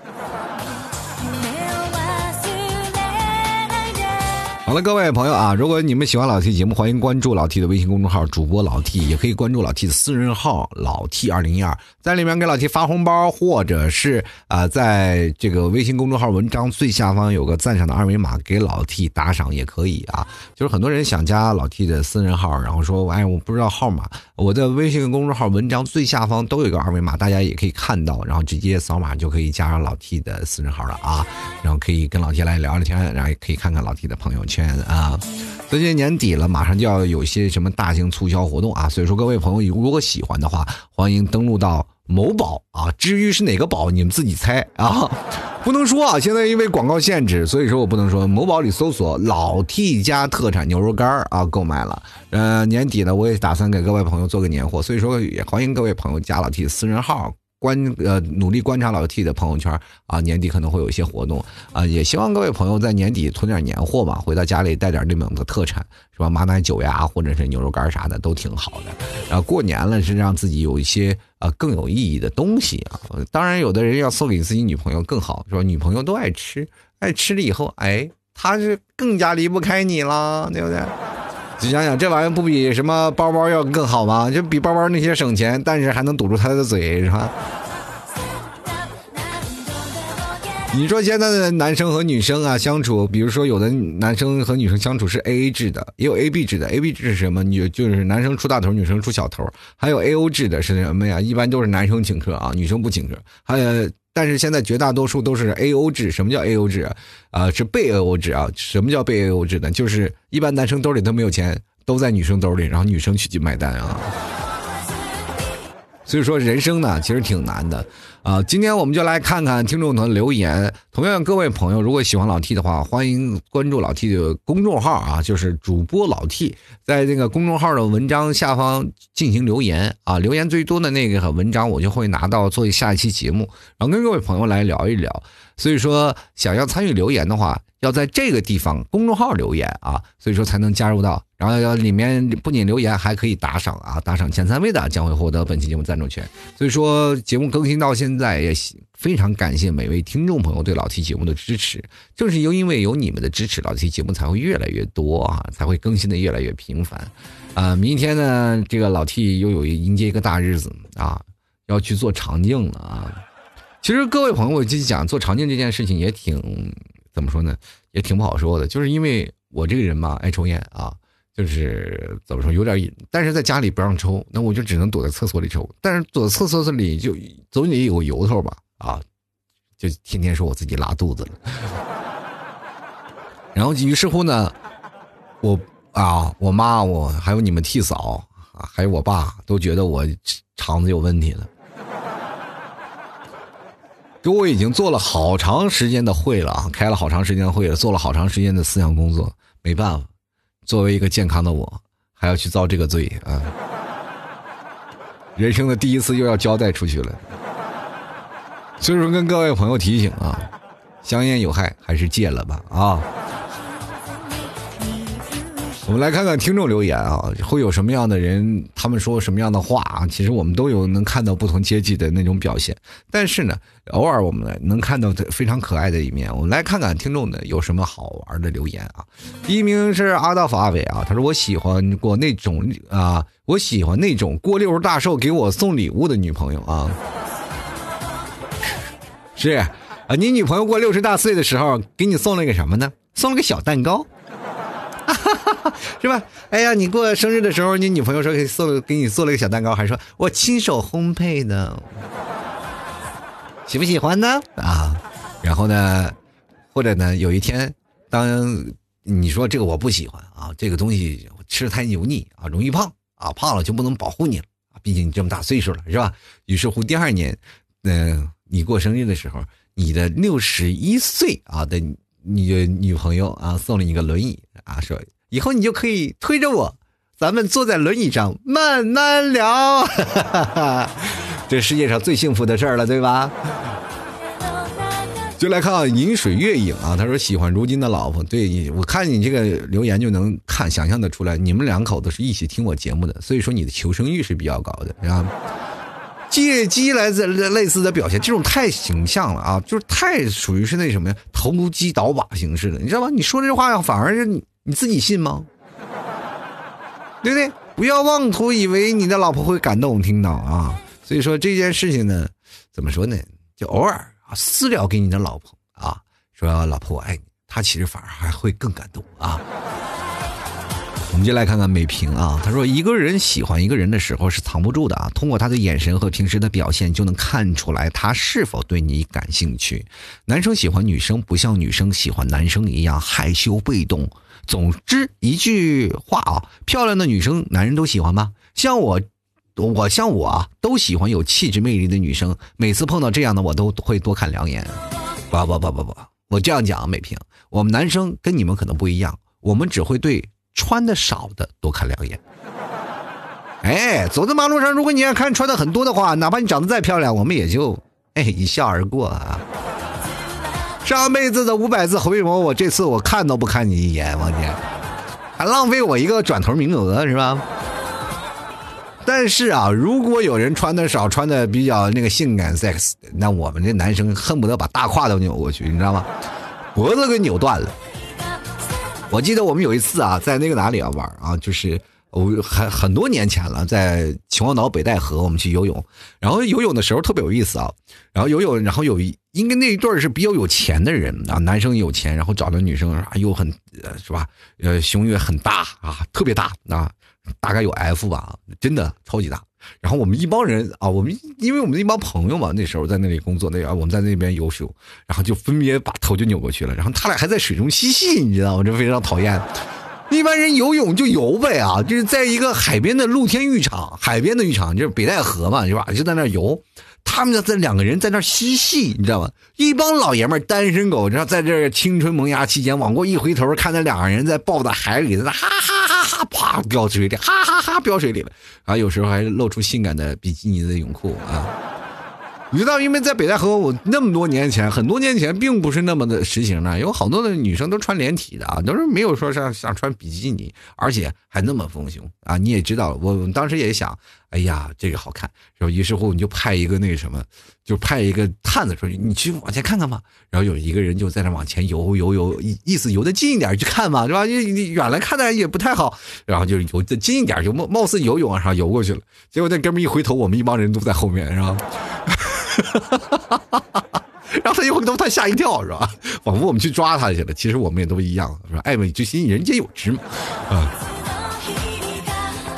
好了，各位朋友啊，如果你们喜欢老 T 节目，欢迎关注老 T 的微信公众号，主播老 T，也可以关注老 T 的私人号老 T 二零一二，在里面给老 T 发红包，或者是啊，在这个微信公众号文章最下方有个赞赏的二维码，给老 T 打赏也可以啊。就是很多人想加老 T 的私人号，然后说哎，我不知道号码，我的微信公众号文章最下方都有一个二维码，大家也可以看到，然后直接扫码就可以加上老 T 的私人号了啊，然后可以跟老 T 来聊聊天，然后也可以看看老 T 的朋友圈。啊，最近年底了，马上就要有一些什么大型促销活动啊，所以说各位朋友如果喜欢的话，欢迎登录到某宝啊。至于是哪个宝，你们自己猜啊，不能说啊。现在因为广告限制，所以说我不能说。某宝里搜索“老 T 家特产牛肉干啊，购买了。呃，年底呢，我也打算给各位朋友做个年货，所以说也欢迎各位朋友加老 T 私人号。观呃努力观察老 T 的朋友圈啊，年底可能会有一些活动啊，也希望各位朋友在年底囤点年货吧，回到家里带点内蒙的特产是吧？马奶酒呀，或者是牛肉干啥的都挺好的。然后过年了是让自己有一些呃更有意义的东西啊。当然，有的人要送给自己女朋友更好是吧？女朋友都爱吃，爱吃了以后，哎，她是更加离不开你了，对不对？你想想，这玩意儿不比什么包包要更好吗？就比包包那些省钱，但是还能堵住他的嘴，是吧？你说现在的男生和女生啊相处，比如说有的男生和女生相处是 A A 制的，也有 A B 制的。A B 制是什么？女就是男生出大头，女生出小头。还有 A O 制的是什么呀？一般都是男生请客啊，女生不请客。还有。但是现在绝大多数都是 A O 制，什么叫 A O 制啊？是被 A O 制啊？什么叫被 A O 制呢？就是一般男生兜里都没有钱，都在女生兜里，然后女生去去买单啊。所以说人生呢，其实挺难的。啊，今天我们就来看看听众的留言。同样，各位朋友，如果喜欢老 T 的话，欢迎关注老 T 的公众号啊，就是主播老 T，在那个公众号的文章下方进行留言啊，留言最多的那个文章，我就会拿到做下一期节目，然后跟各位朋友来聊一聊。所以说，想要参与留言的话。要在这个地方公众号留言啊，所以说才能加入到，然后要里面不仅留言，还可以打赏啊，打赏前三位的将会获得本期节目赞助权。所以说节目更新到现在也非常感谢每位听众朋友对老 T 节目的支持，正是又因为有你们的支持，老 T 节目才会越来越多啊，才会更新的越来越频繁啊。明天呢，这个老 T 又有迎接一个大日子啊，要去做肠镜了啊。其实各位朋友，我就讲做肠镜这件事情也挺。怎么说呢，也挺不好说的，就是因为我这个人嘛，爱抽烟啊，就是怎么说有点瘾，但是在家里不让抽，那我就只能躲在厕所里抽，但是躲在厕所里就总得有个由头吧，啊，就天天说我自己拉肚子了，然后于是乎呢，我啊，我妈，我还有你们替嫂，还有我爸都觉得我肠子有问题了。给我已经做了好长时间的会了啊，开了好长时间的会了，做了好长时间的思想工作，没办法，作为一个健康的我，还要去遭这个罪啊！人生的第一次又要交代出去了，所以说跟各位朋友提醒啊，香烟有害，还是戒了吧啊！我们来看看听众留言啊，会有什么样的人？他们说什么样的话啊？其实我们都有能看到不同阶级的那种表现，但是呢，偶尔我们能看到非常可爱的一面。我们来看看听众的有什么好玩的留言啊。第一名是阿道夫阿伟啊，他说我喜欢过那种啊，我喜欢那种过六十大寿给我送礼物的女朋友啊。是，啊，你女朋友过六十大岁的时候给你送了个什么呢？送了个小蛋糕，是吧？哎呀，你过生日的时候，你女朋友说给送给你做了个小蛋糕，还说我亲手烘焙的，喜不喜欢呢？啊，然后呢，或者呢，有一天，当你说这个我不喜欢啊，这个东西吃太油腻啊，容易胖啊，胖了就不能保护你了啊，毕竟你这么大岁数了，是吧？于是乎，第二年，嗯，你过生日的时候，你的六十一岁啊的。你的女朋友啊，送了你个轮椅啊，说以后你就可以推着我，咱们坐在轮椅上慢慢聊，这世界上最幸福的事儿了，对吧？就来看《饮水月影》啊，他说喜欢如今的老婆，对我看你这个留言就能看想象的出来，你们两口子是一起听我节目的，所以说你的求生欲是比较高的，是吧？借机来自类似的表现，这种太形象了啊，就是太属于是那什么呀，投机倒把形式的，你知道吗？你说这话反而是你自己信吗？对不对？不要妄图以为你的老婆会感动听到啊。所以说这件事情呢，怎么说呢？就偶尔啊私聊给你的老婆啊，说老婆我爱你，她其实反而还会更感动啊。我们就来看看美萍啊，她说一个人喜欢一个人的时候是藏不住的啊，通过他的眼神和平时的表现就能看出来他是否对你感兴趣。男生喜欢女生不像女生喜欢男生一样害羞被动。总之一句话啊，漂亮的女生男人都喜欢吗？像我，我像我啊，都喜欢有气质魅力的女生。每次碰到这样的我都会多看两眼。不不不不不，我这样讲，美萍，我们男生跟你们可能不一样，我们只会对。穿的少的多看两眼，哎，走在马路上，如果你要看穿的很多的话，哪怕你长得再漂亮，我们也就哎一笑而过啊。上辈子的五百字回眸，我这次我看都不看你一眼，我天，还浪费我一个转头名额是吧？但是啊，如果有人穿的少，穿的比较那个性感 sex，那我们这男生恨不得把大胯都扭过去，你知道吗？脖子给扭断了。我记得我们有一次啊，在那个哪里啊玩啊，就是我很很多年前了，在秦皇岛北戴河，我们去游泳。然后游泳的时候特别有意思啊，然后游泳，然后有一应该那一对是比较有钱的人啊，男生有钱，然后找的女生啊又很是吧，呃胸也很大啊，特别大啊，大概有 F 吧，真的超级大。然后我们一帮人啊，我们因为我们一帮朋友嘛，那时候在那里工作，那啊我们在那边游水，然后就分别把头就扭过去了，然后他俩还在水中嬉戏，你知道吗？这非常讨厌。一般人游泳就游呗啊，就是在一个海边的露天浴场，海边的浴场就是北戴河嘛，是吧？就在那游，他们在两个人在那嬉戏，你知道吗？一帮老爷们单身狗，然后在这青春萌芽期间，往过一回头，看那两个人在抱在海里，在那哈哈哈哈，啪飙水里，哈哈哈飙水里了，啊，有时候还露出性感的比基尼的泳裤啊。你知道，因为在北戴河，我那么多年前，很多年前，并不是那么的实行的，有好多的女生都穿连体的啊，都是没有说像像穿比基尼，而且还那么丰胸啊。你也知道，我当时也想，哎呀，这个好看，然后于是乎你就派一个那个什么，就派一个探子出去，你去往前看看吧。然后有一个人就在那往前游游游，意思游得近一点去看嘛，是吧？你你远来看的也不太好，然后就游得近一点，就貌貌似游泳往上游过去了。结果那哥们一回头，我们一帮人都在后面，是吧？哈 然后他一回头，他吓一跳，是吧？仿佛我们去抓他去了。其实我们也都一样，说爱美之心，人皆有之嘛。啊，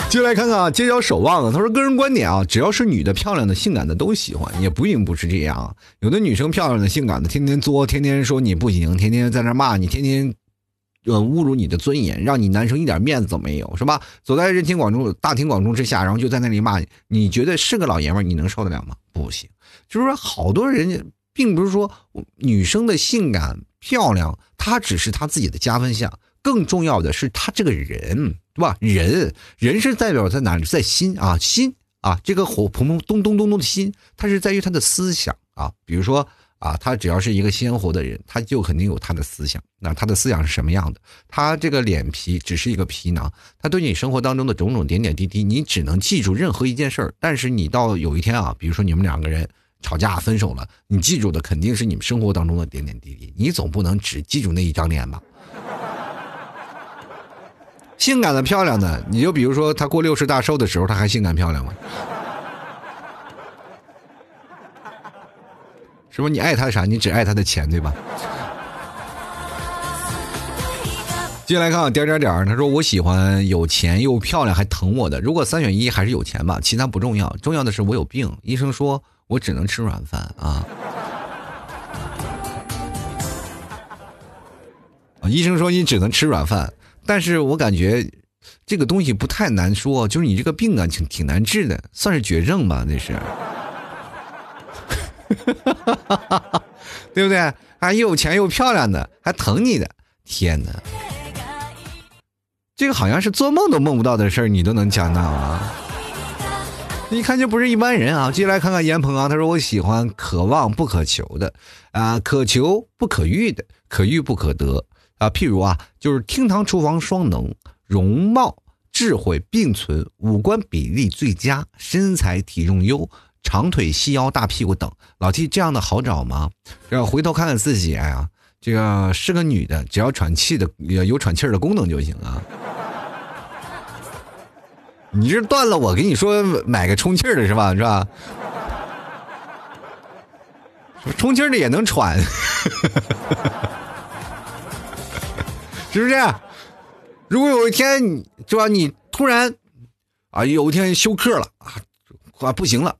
接来看看啊，街角守望啊，他说个人观点啊，只要是女的、漂亮的、性感的都喜欢，也不一定不是这样。有的女生漂亮的、性感的，天天作，天天说你不行，天天在那骂你，天天呃侮辱你的尊严，让你男生一点面子都没有，是吧？走在人情广众、大庭广众之下，然后就在那里骂你，你觉得是个老爷们儿，你能受得了吗？不行。就是说，好多人并不是说女生的性感漂亮，她只是她自己的加分项，更重要的是她这个人，对吧？人，人是代表在哪里？在心啊，心啊，这个火砰砰咚咚咚咚的心，它是在于他的思想啊。比如说啊，他只要是一个鲜活的人，他就肯定有他的思想。那他的思想是什么样的？他这个脸皮只是一个皮囊，他对你生活当中的种种点点滴滴，你只能记住任何一件事儿。但是你到有一天啊，比如说你们两个人。吵架分手了，你记住的肯定是你们生活当中的点点滴滴，你总不能只记住那一张脸吧？性感的、漂亮的，你就比如说他过六十大寿的时候，他还性感漂亮吗？是不是？你爱他啥？你只爱他的钱，对吧？接下来看点点点，他说我喜欢有钱又漂亮还疼我的。如果三选一，还是有钱吧，其他不重要，重要的是我有病。医生说我只能吃软饭啊。医生说你只能吃软饭，但是我感觉这个东西不太难说，就是你这个病啊，挺挺难治的，算是绝症吧，那是。对不对？还又有钱又漂亮的，还疼你的，天哪！这个好像是做梦都梦不到的事儿，你都能讲到啊！一看就不是一般人啊！接下来看看严鹏啊，他说我喜欢可望不可求的，啊，可求不可遇的，可遇不可得啊。譬如啊，就是厅堂厨房双能，容貌智慧并存，五官比例最佳，身材体重优，长腿细腰大屁股等。老 T 这样的好找吗？要回头看看自己哎呀，这个是个女的，只要喘气的有喘气儿的功能就行啊。你这断了，我跟你说买个充气的是吧？是吧？充气的也能喘，是不是？如果有一天，是吧？你突然啊，有一天休克了啊，啊不行了，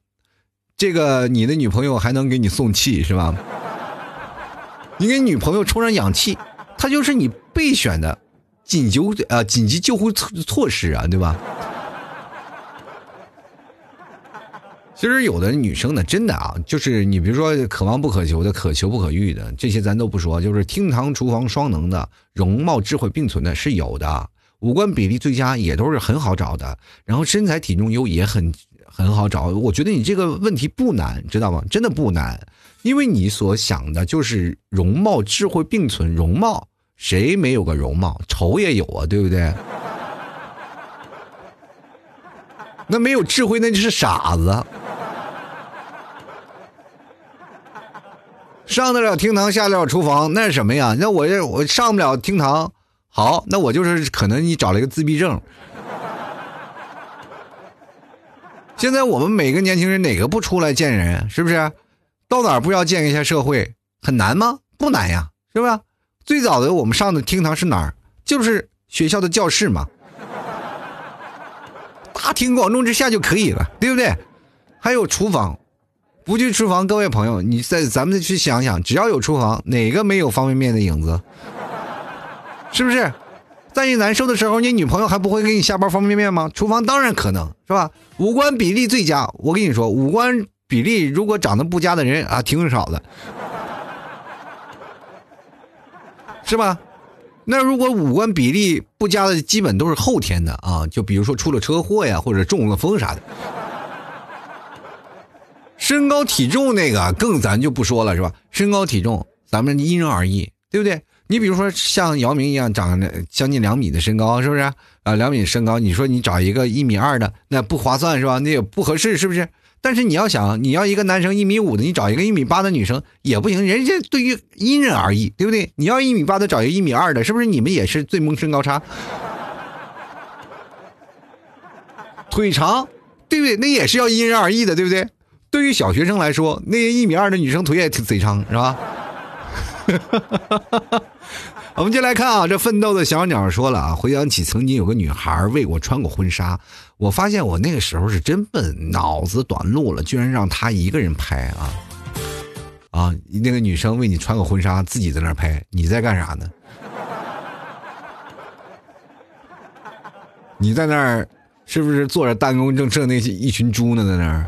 这个你的女朋友还能给你送气是吧？你给女朋友充上氧气，她就是你备选的紧急啊紧急救护措措施啊，对吧？其实有的女生呢，真的啊，就是你比如说可望不可求的，可求不可遇的，这些咱都不说，就是厅堂厨房双能的，容貌智慧并存的，是有的。五官比例最佳也都是很好找的，然后身材体重优也很很好找。我觉得你这个问题不难，知道吗？真的不难，因为你所想的就是容貌智慧并存。容貌谁没有个容貌？丑也有啊，对不对？那没有智慧，那就是傻子。上得了厅堂，下得了厨房，那是什么呀？那我这我上不了厅堂，好，那我就是可能你找了一个自闭症。现在我们每个年轻人哪个不出来见人？是不是？到哪儿不要见一下社会？很难吗？不难呀，是吧？最早的我们上的厅堂是哪儿？就是学校的教室嘛，大庭广众之下就可以了，对不对？还有厨房。不去厨房，各位朋友，你再咱们再去想想，只要有厨房，哪个没有方便面的影子？是不是？在你难受的时候，你女朋友还不会给你下包方便面吗？厨房当然可能是吧？五官比例最佳，我跟你说，五官比例如果长得不佳的人啊，挺少的，是吧？那如果五官比例不佳的，基本都是后天的啊，就比如说出了车祸呀，或者中了风啥的。身高体重那个更咱就不说了是吧？身高体重咱们因人而异，对不对？你比如说像姚明一样长将近两米的身高，是不是啊？两米身高，你说你找一个一米二的，那不划算是吧？那也不合适，是不是？但是你要想，你要一个男生一米五的，你找一个一米八的女生也不行，人家对于因人而异，对不对？你要一米八的找一个一米二的，是不是？你们也是最萌身高差，腿长，对不对？那也是要因人而异的，对不对？对于小学生来说，那些一米二的女生腿也挺贼长，是吧？我们就来看啊，这奋斗的小鸟说了啊，回想起曾经有个女孩为我穿过婚纱，我发现我那个时候是真笨，脑子短路了，居然让她一个人拍啊啊！那个女生为你穿个婚纱，自己在那拍，你在干啥呢？你在那儿是不是坐着弹弓正射那些一群猪呢，在那儿？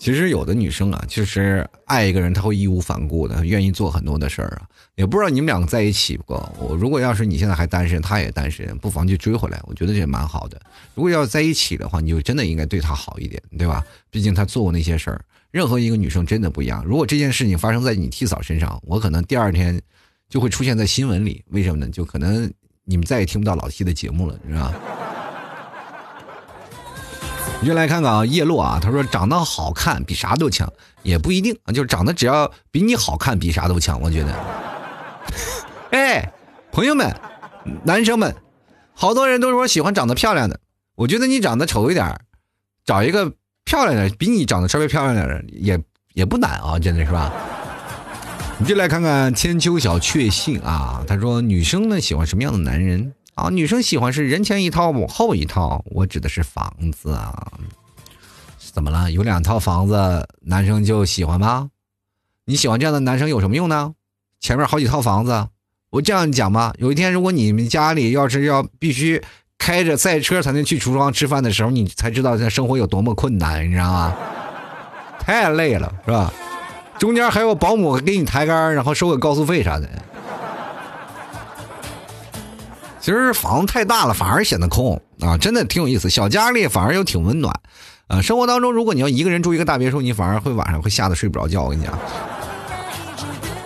其实有的女生啊，其实爱一个人，她会义无反顾的，愿意做很多的事儿啊。也不知道你们两个在一起过。我如果要是你现在还单身，他也单身，不妨去追回来，我觉得这蛮好的。如果要在一起的话，你就真的应该对他好一点，对吧？毕竟他做过那些事儿。任何一个女生真的不一样。如果这件事情发生在你替嫂身上，我可能第二天就会出现在新闻里。为什么呢？就可能你们再也听不到老 T 的节目了，你知道吧？你就来看看啊，叶落啊，他说长得好看比啥都强，也不一定啊，就是长得只要比你好看，比啥都强。我觉得，哎，朋友们，男生们，好多人都说喜欢长得漂亮的，我觉得你长得丑一点，找一个漂亮的，比你长得稍微漂亮点的也也不难啊，真的是吧？你就来看看千秋小确幸啊，他说女生呢喜欢什么样的男人啊？女生喜欢是人前一套后一套，我指的是房子啊。怎么了？有两套房子，男生就喜欢吗？你喜欢这样的男生有什么用呢？前面好几套房子，我这样讲吧，有一天如果你们家里要是要必须开着赛车才能去厨房吃饭的时候，你才知道这生活有多么困难，你知道吗？太累了，是吧？中间还有保姆给你抬杆，然后收个高速费啥的。其实房子太大了，反而显得空啊，真的挺有意思。小家里反而又挺温暖，啊，生活当中如果你要一个人住一个大别墅，你反而会晚上会吓得睡不着觉。我跟你讲。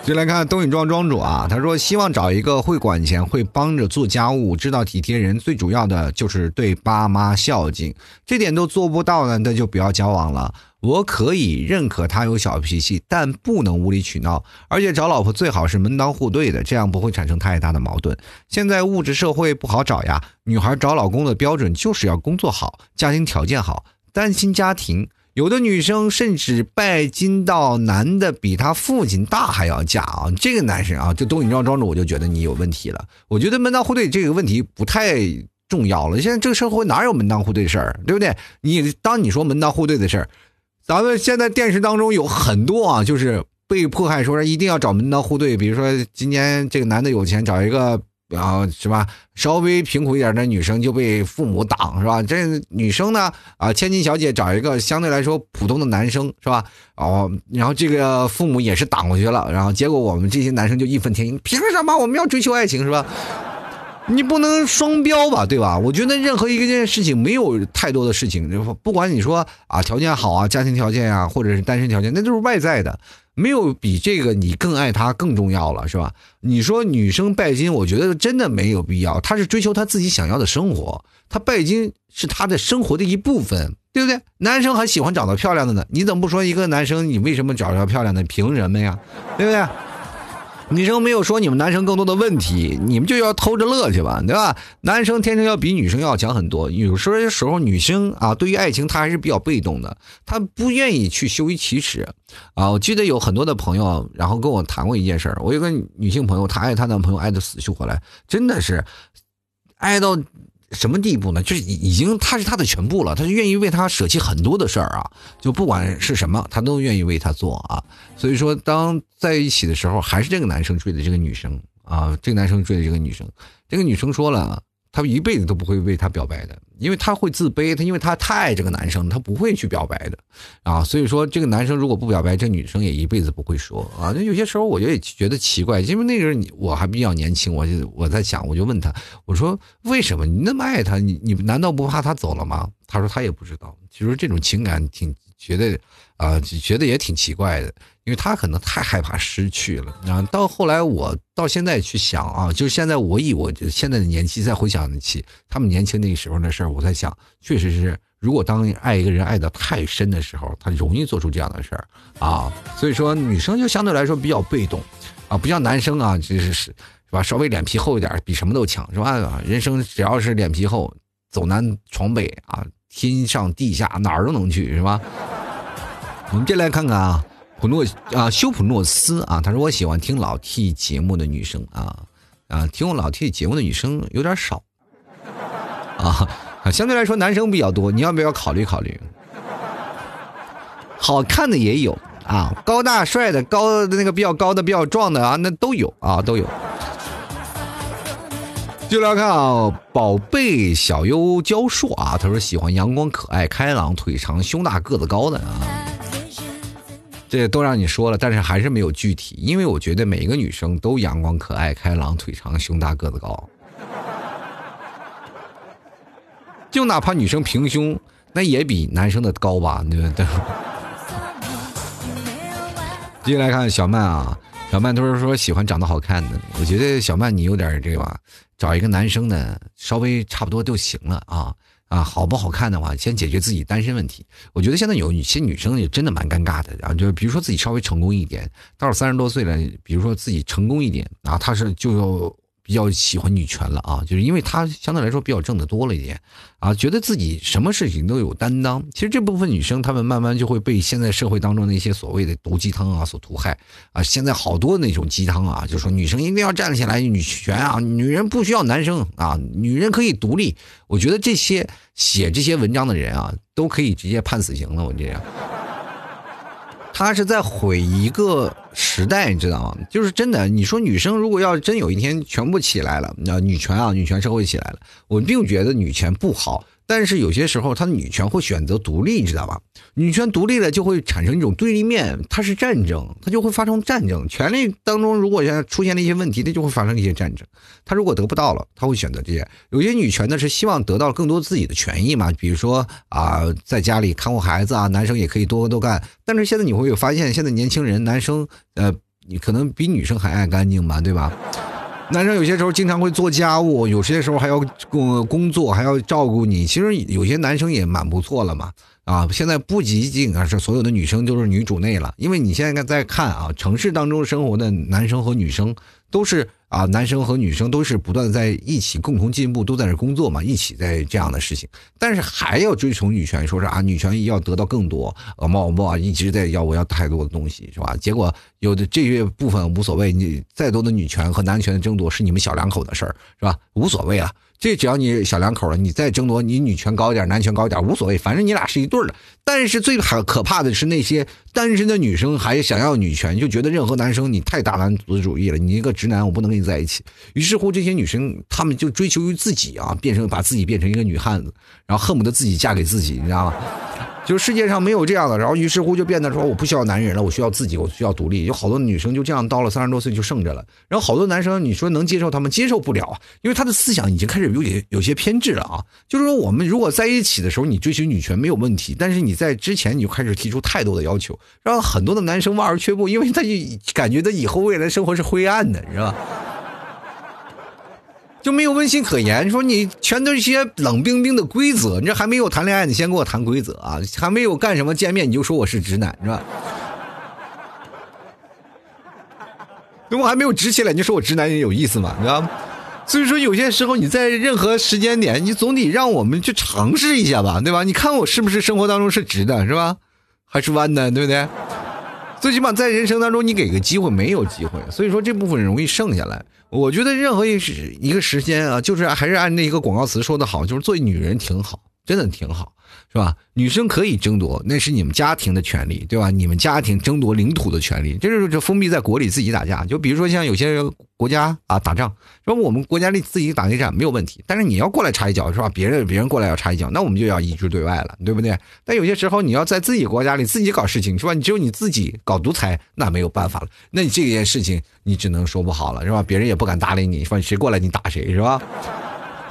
就来看东影庄庄主啊，他说希望找一个会管钱、会帮着做家务、知道体贴人，最主要的就是对爸妈孝敬，这点都做不到呢，那就不要交往了。我可以认可他有小脾气，但不能无理取闹，而且找老婆最好是门当户对的，这样不会产生太大的矛盾。现在物质社会不好找呀，女孩找老公的标准就是要工作好、家庭条件好、单亲家庭。有的女生甚至拜金到男的比他父亲大还要嫁啊！这个男生啊，就东影庄庄主，我就觉得你有问题了。我觉得门当户对这个问题不太重要了。现在这个社会哪有门当户对事儿，对不对？你当你说门当户对的事儿，咱们现在电视当中有很多啊，就是被迫害说一定要找门当户对。比如说今年这个男的有钱，找一个。然后是吧？稍微贫苦一点的女生就被父母挡是吧？这女生呢啊，千金小姐找一个相对来说普通的男生是吧？哦，然后这个父母也是挡过去了，然后结果我们这些男生就义愤填膺，凭什么我们要追求爱情是吧？你不能双标吧，对吧？我觉得任何一个件事情没有太多的事情，就不管你说啊条件好啊，家庭条件啊，或者是单身条件，那都是外在的。没有比这个你更爱他更重要了，是吧？你说女生拜金，我觉得真的没有必要。她是追求她自己想要的生活，她拜金是她的生活的一部分，对不对？男生还喜欢长得漂亮的呢，你怎么不说一个男生你为什么找着漂亮的？凭什么呀？对不对？女生没有说你们男生更多的问题，你们就要偷着乐去吧，对吧？男生天生要比女生要强很多。有时候时候女生啊，对于爱情她还是比较被动的，她不愿意去羞于启齿啊。我记得有很多的朋友，然后跟我谈过一件事儿。我有个女性朋友，她爱她男朋友爱的死去活来，真的是爱到。什么地步呢？就是已已经他是他的全部了，他就愿意为他舍弃很多的事儿啊，就不管是什么，他都愿意为他做啊。所以说，当在一起的时候，还是这个男生追的这个女生啊，这个男生追的这个女生，这个女生说了。他一辈子都不会为他表白的，因为他会自卑，他因为他太爱这个男生，他不会去表白的，啊，所以说这个男生如果不表白，这女生也一辈子不会说啊。那有些时候我就也觉得奇怪，因为那个人我还比较年轻，我就我在想，我就问他，我说为什么你那么爱他？你你难道不怕他走了吗？他说他也不知道。其实这种情感挺觉得啊，觉得也挺奇怪的。因为他可能太害怕失去了，然后到后来我到现在去想啊，就是现在我以我现在的年纪再回想起他们年轻那个时候的事儿，我在想，确实是，如果当爱一个人爱的太深的时候，他容易做出这样的事儿啊。所以说女生就相对来说比较被动啊，不像男生啊，就是是是吧，稍微脸皮厚一点，比什么都强是吧？人生只要是脸皮厚，走南闯北啊，天上地下哪儿都能去是吧？我们进来看看啊。普诺啊，修普诺斯啊，他说我喜欢听老 T 节目的女生啊啊，听我老 T 节目的女生有点少啊啊，相对来说男生比较多，你要不要考虑考虑？好看的也有啊，高大帅的、高的那个比较高的、比较壮的啊，那都有啊，都有。就来看啊，宝贝小优娇硕啊，他说喜欢阳光可爱、开朗、腿长、胸大、个子高的啊。这都让你说了，但是还是没有具体，因为我觉得每一个女生都阳光可爱、开朗、腿长、胸大、个子高。就哪怕女生平胸，那也比男生的高吧？对不对？接下来看小曼啊，小曼都是说喜欢长得好看的。我觉得小曼你有点这个吧，找一个男生呢，稍微差不多就行了啊。啊，好不好看的话，先解决自己单身问题。我觉得现在有一些女生也真的蛮尴尬的，然后就比如说自己稍微成功一点，到了三十多岁了，比如说自己成功一点，啊她是就要比较喜欢女权了啊，就是因为她相对来说比较挣得多了一点啊，觉得自己什么事情都有担当。其实这部分女生，她们慢慢就会被现在社会当中那些所谓的毒鸡汤啊所毒害啊。现在好多那种鸡汤啊，就说女生一定要站起来，女权啊，女人不需要男生啊，女人可以独立。我觉得这些写这些文章的人啊，都可以直接判死刑了。我这样。他是在毁一个时代，你知道吗？就是真的。你说女生如果要真有一天全部起来了，那女权啊，女权社会起来了，我并不觉得女权不好。但是有些时候，她的女权会选择独立，你知道吧？女权独立了，就会产生一种对立面，它是战争，它就会发生战争。权力当中，如果现在出现了一些问题，它就会发生一些战争。她如果得不到了，她会选择这些。有些女权呢是希望得到更多自己的权益嘛，比如说啊，在家里看护孩子啊，男生也可以多多干。但是现在你会有发现，现在年轻人男生呃，你可能比女生还爱干净嘛，对吧？男生有些时候经常会做家务，有些时候还要工工作，还要照顾你。其实有些男生也蛮不错了嘛。啊，现在不仅仅啊是所有的女生都是女主内了，因为你现在在看啊，城市当中生活的男生和女生都是啊，男生和女生都是不断在一起共同进步，都在这工作嘛，一起在这样的事情，但是还要追求女权，说是啊，女权要得到更多，呃，冒冒一直在要我要太多的东西，是吧？结果有的这些部分无所谓，你再多的女权和男权的争夺是你们小两口的事儿，是吧？无所谓啊。这只要你小两口了，你再争夺，你女权高一点，男权高一点无所谓，反正你俩是一对的。但是最可可怕的是那些单身的女生还想要女权，就觉得任何男生你太大男子主义了，你一个直男我不能跟你在一起。于是乎，这些女生她们就追求于自己啊，变成把自己变成一个女汉子，然后恨不得自己嫁给自己，你知道吗？就世界上没有这样的，然后于是乎就变得说我不需要男人了，我需要自己，我需要独立。有好多女生就这样到了三十多岁就剩着了，然后好多男生你说能接受他们接受不了啊，因为他的思想已经开始有点有些偏执了啊。就是说我们如果在一起的时候你追求女权没有问题，但是你在之前你就开始提出太多的要求，让很多的男生望而却步，因为他就感觉他以后未来生活是灰暗的，是吧？就没有温馨可言。说你全都是些冷冰冰的规则，你这还没有谈恋爱，你先跟我谈规则啊！还没有干什么见面，你就说我是直男，是吧？等我还没有直起来，你就说我直男也有意思嘛，你知道吗？所以说，有些时候你在任何时间点，你总得让我们去尝试一下吧，对吧？你看我是不是生活当中是直的，是吧？还是弯的，对不对？最起码在人生当中，你给个机会，没有机会，所以说这部分容易剩下来。我觉得任何一时一个时间啊，就是还是按那一个广告词说的好，就是做女人挺好，真的挺好。是吧？女生可以争夺，那是你们家庭的权利，对吧？你们家庭争夺领土的权利，这是这封闭在国里自己打架。就比如说像有些国家啊打仗，说我们国家里自己打内战没有问题，但是你要过来插一脚，是吧？别人别人过来要插一脚，那我们就要一致对外了，对不对？但有些时候你要在自己国家里自己搞事情，是吧？你只有你自己搞独裁，那没有办法了。那你这件事情你只能说不好了，是吧？别人也不敢搭理你，说谁过来你打谁，是吧？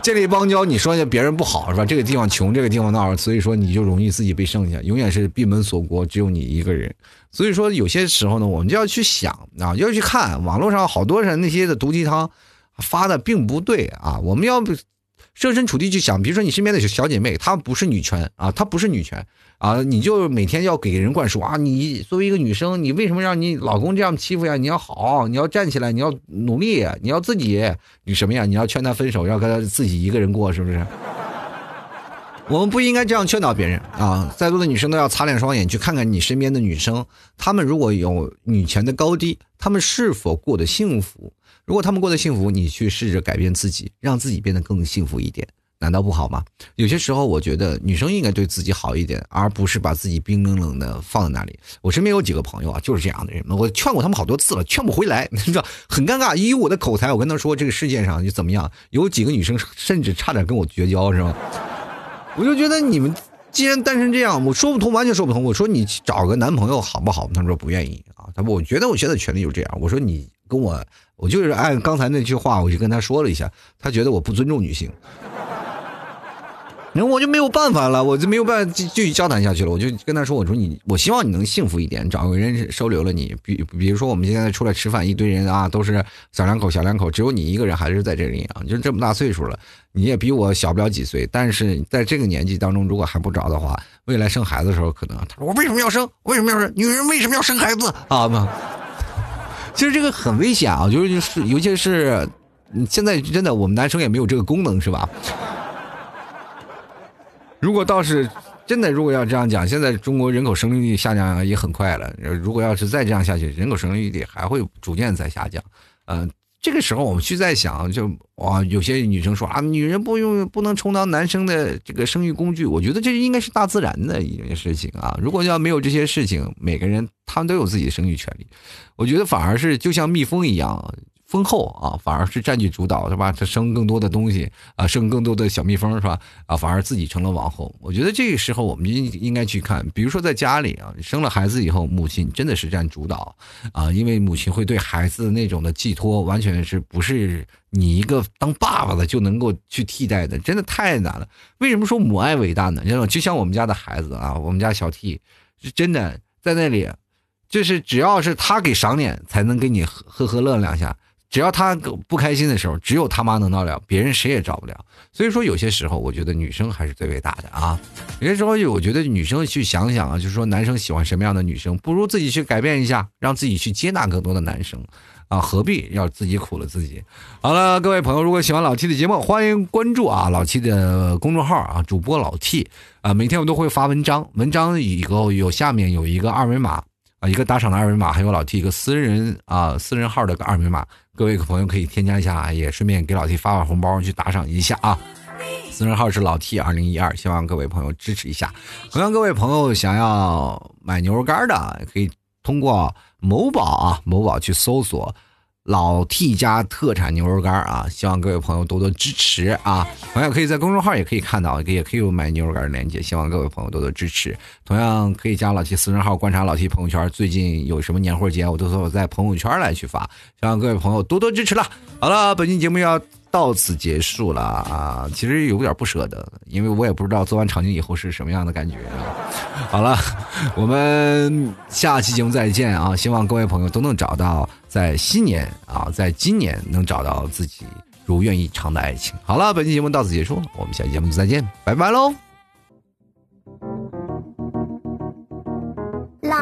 建立邦交，你说别人不好是吧？这个地方穷，这个地方闹，所以说你就容易自己被剩下，永远是闭门锁国，只有你一个人。所以说有些时候呢，我们就要去想啊，要去看网络上好多人那些的毒鸡汤发的并不对啊，我们要设身处地去想，比如说你身边的小姐妹，她不是女权啊，她不是女权。啊，你就每天要给人灌输啊！你作为一个女生，你为什么让你老公这样欺负呀？你要好，你要站起来，你要努力，你要自己，你什么呀？你要劝他分手，要跟他自己一个人过，是不是？我们不应该这样劝导别人啊！在座的女生都要擦亮双眼，去看看你身边的女生，她们如果有女权的高低，她们是否过得幸福？如果她们过得幸福，你去试着改变自己，让自己变得更幸福一点。难道不好吗？有些时候，我觉得女生应该对自己好一点，而不是把自己冰冷冷的放在那里。我身边有几个朋友啊，就是这样的人，我劝过他们好多次了，劝不回来，你知道，很尴尬。以我的口才，我跟他说这个世界上就怎么样，有几个女生甚至差点跟我绝交，是吧？我就觉得你们既然单身这样，我说不通，完全说不通。我说你找个男朋友好不好？他说不愿意啊。他说我觉得我现在权利就这样。我说你跟我，我就是按刚才那句话，我就跟他说了一下，他觉得我不尊重女性。然后我就没有办法了，我就没有办法继继续交谈下去了。我就跟他说：“我说你，我希望你能幸福一点，找个人收留了你。比比如说，我们现在出来吃饭，一堆人啊，都是小两口，小两口，只有你一个人还是在这里啊。就这么大岁数了，你也比我小不了几岁。但是在这个年纪当中，如果还不着的话，未来生孩子的时候，可能他说我为什么要生？为什么要生？女人为什么要生孩子啊？嘛，其实这个很危险啊，就是就是，尤其是。”现在真的我们男生也没有这个功能，是吧？如果倒是真的，如果要这样讲，现在中国人口生育率下降也很快了。如果要是再这样下去，人口生育率还会逐渐在下降。嗯，这个时候我们去在想，就哇，有些女生说啊，女人不用不能充当男生的这个生育工具。我觉得这应该是大自然的一件事情啊。如果要没有这些事情，每个人他们都有自己的生育权利。我觉得反而是就像蜜蜂一样。丰厚啊，反而是占据主导，是吧？它生更多的东西啊，生更多的小蜜蜂，是吧？啊，反而自己成了王后。我觉得这个时候我们应应该去看，比如说在家里啊，生了孩子以后，母亲真的是占主导啊，因为母亲会对孩子那种的寄托，完全是不是你一个当爸爸的就能够去替代的，真的太难了。为什么说母爱伟大呢？就就像我们家的孩子啊，我们家小 T 是真的在那里，就是只要是他给赏脸，才能给你呵呵乐两下。只要他不开心的时候，只有他妈能到了，别人谁也找不了。所以说，有些时候我觉得女生还是最伟大的啊。有些时候，我觉得女生去想想啊，就是说男生喜欢什么样的女生，不如自己去改变一下，让自己去接纳更多的男生啊，何必要自己苦了自己？好了，各位朋友，如果喜欢老 T 的节目，欢迎关注啊老 T 的公众号啊，主播老 T 啊，每天我都会发文章，文章以后有下面有一个二维码啊，一个打赏的二维码，还有老 T 一个私人啊私人号的个二维码。各位朋友可以添加一下啊，也顺便给老 T 发发红包去打赏一下啊！私人号是老 T 二零一二，希望各位朋友支持一下。同样，各位朋友想要买牛肉干的，可以通过某宝啊，某宝去搜索。老 T 家特产牛肉干啊，希望各位朋友多多支持啊！同样可以在公众号也可以看到，也可以有买牛肉干的链接，希望各位朋友多多支持。同样可以加老 T 私人号，观察老 T 朋友圈，最近有什么年货节，我都我在朋友圈来去发，希望各位朋友多多支持了。好了，本期节目要。到此结束了啊！其实有点不舍得，因为我也不知道做完场景以后是什么样的感觉。好了，我们下期节目再见啊！希望各位朋友都能找到在新年啊，在今年能找到自己如愿以偿的爱情。好了，本期节目到此结束，我们下期节目再见，拜拜喽！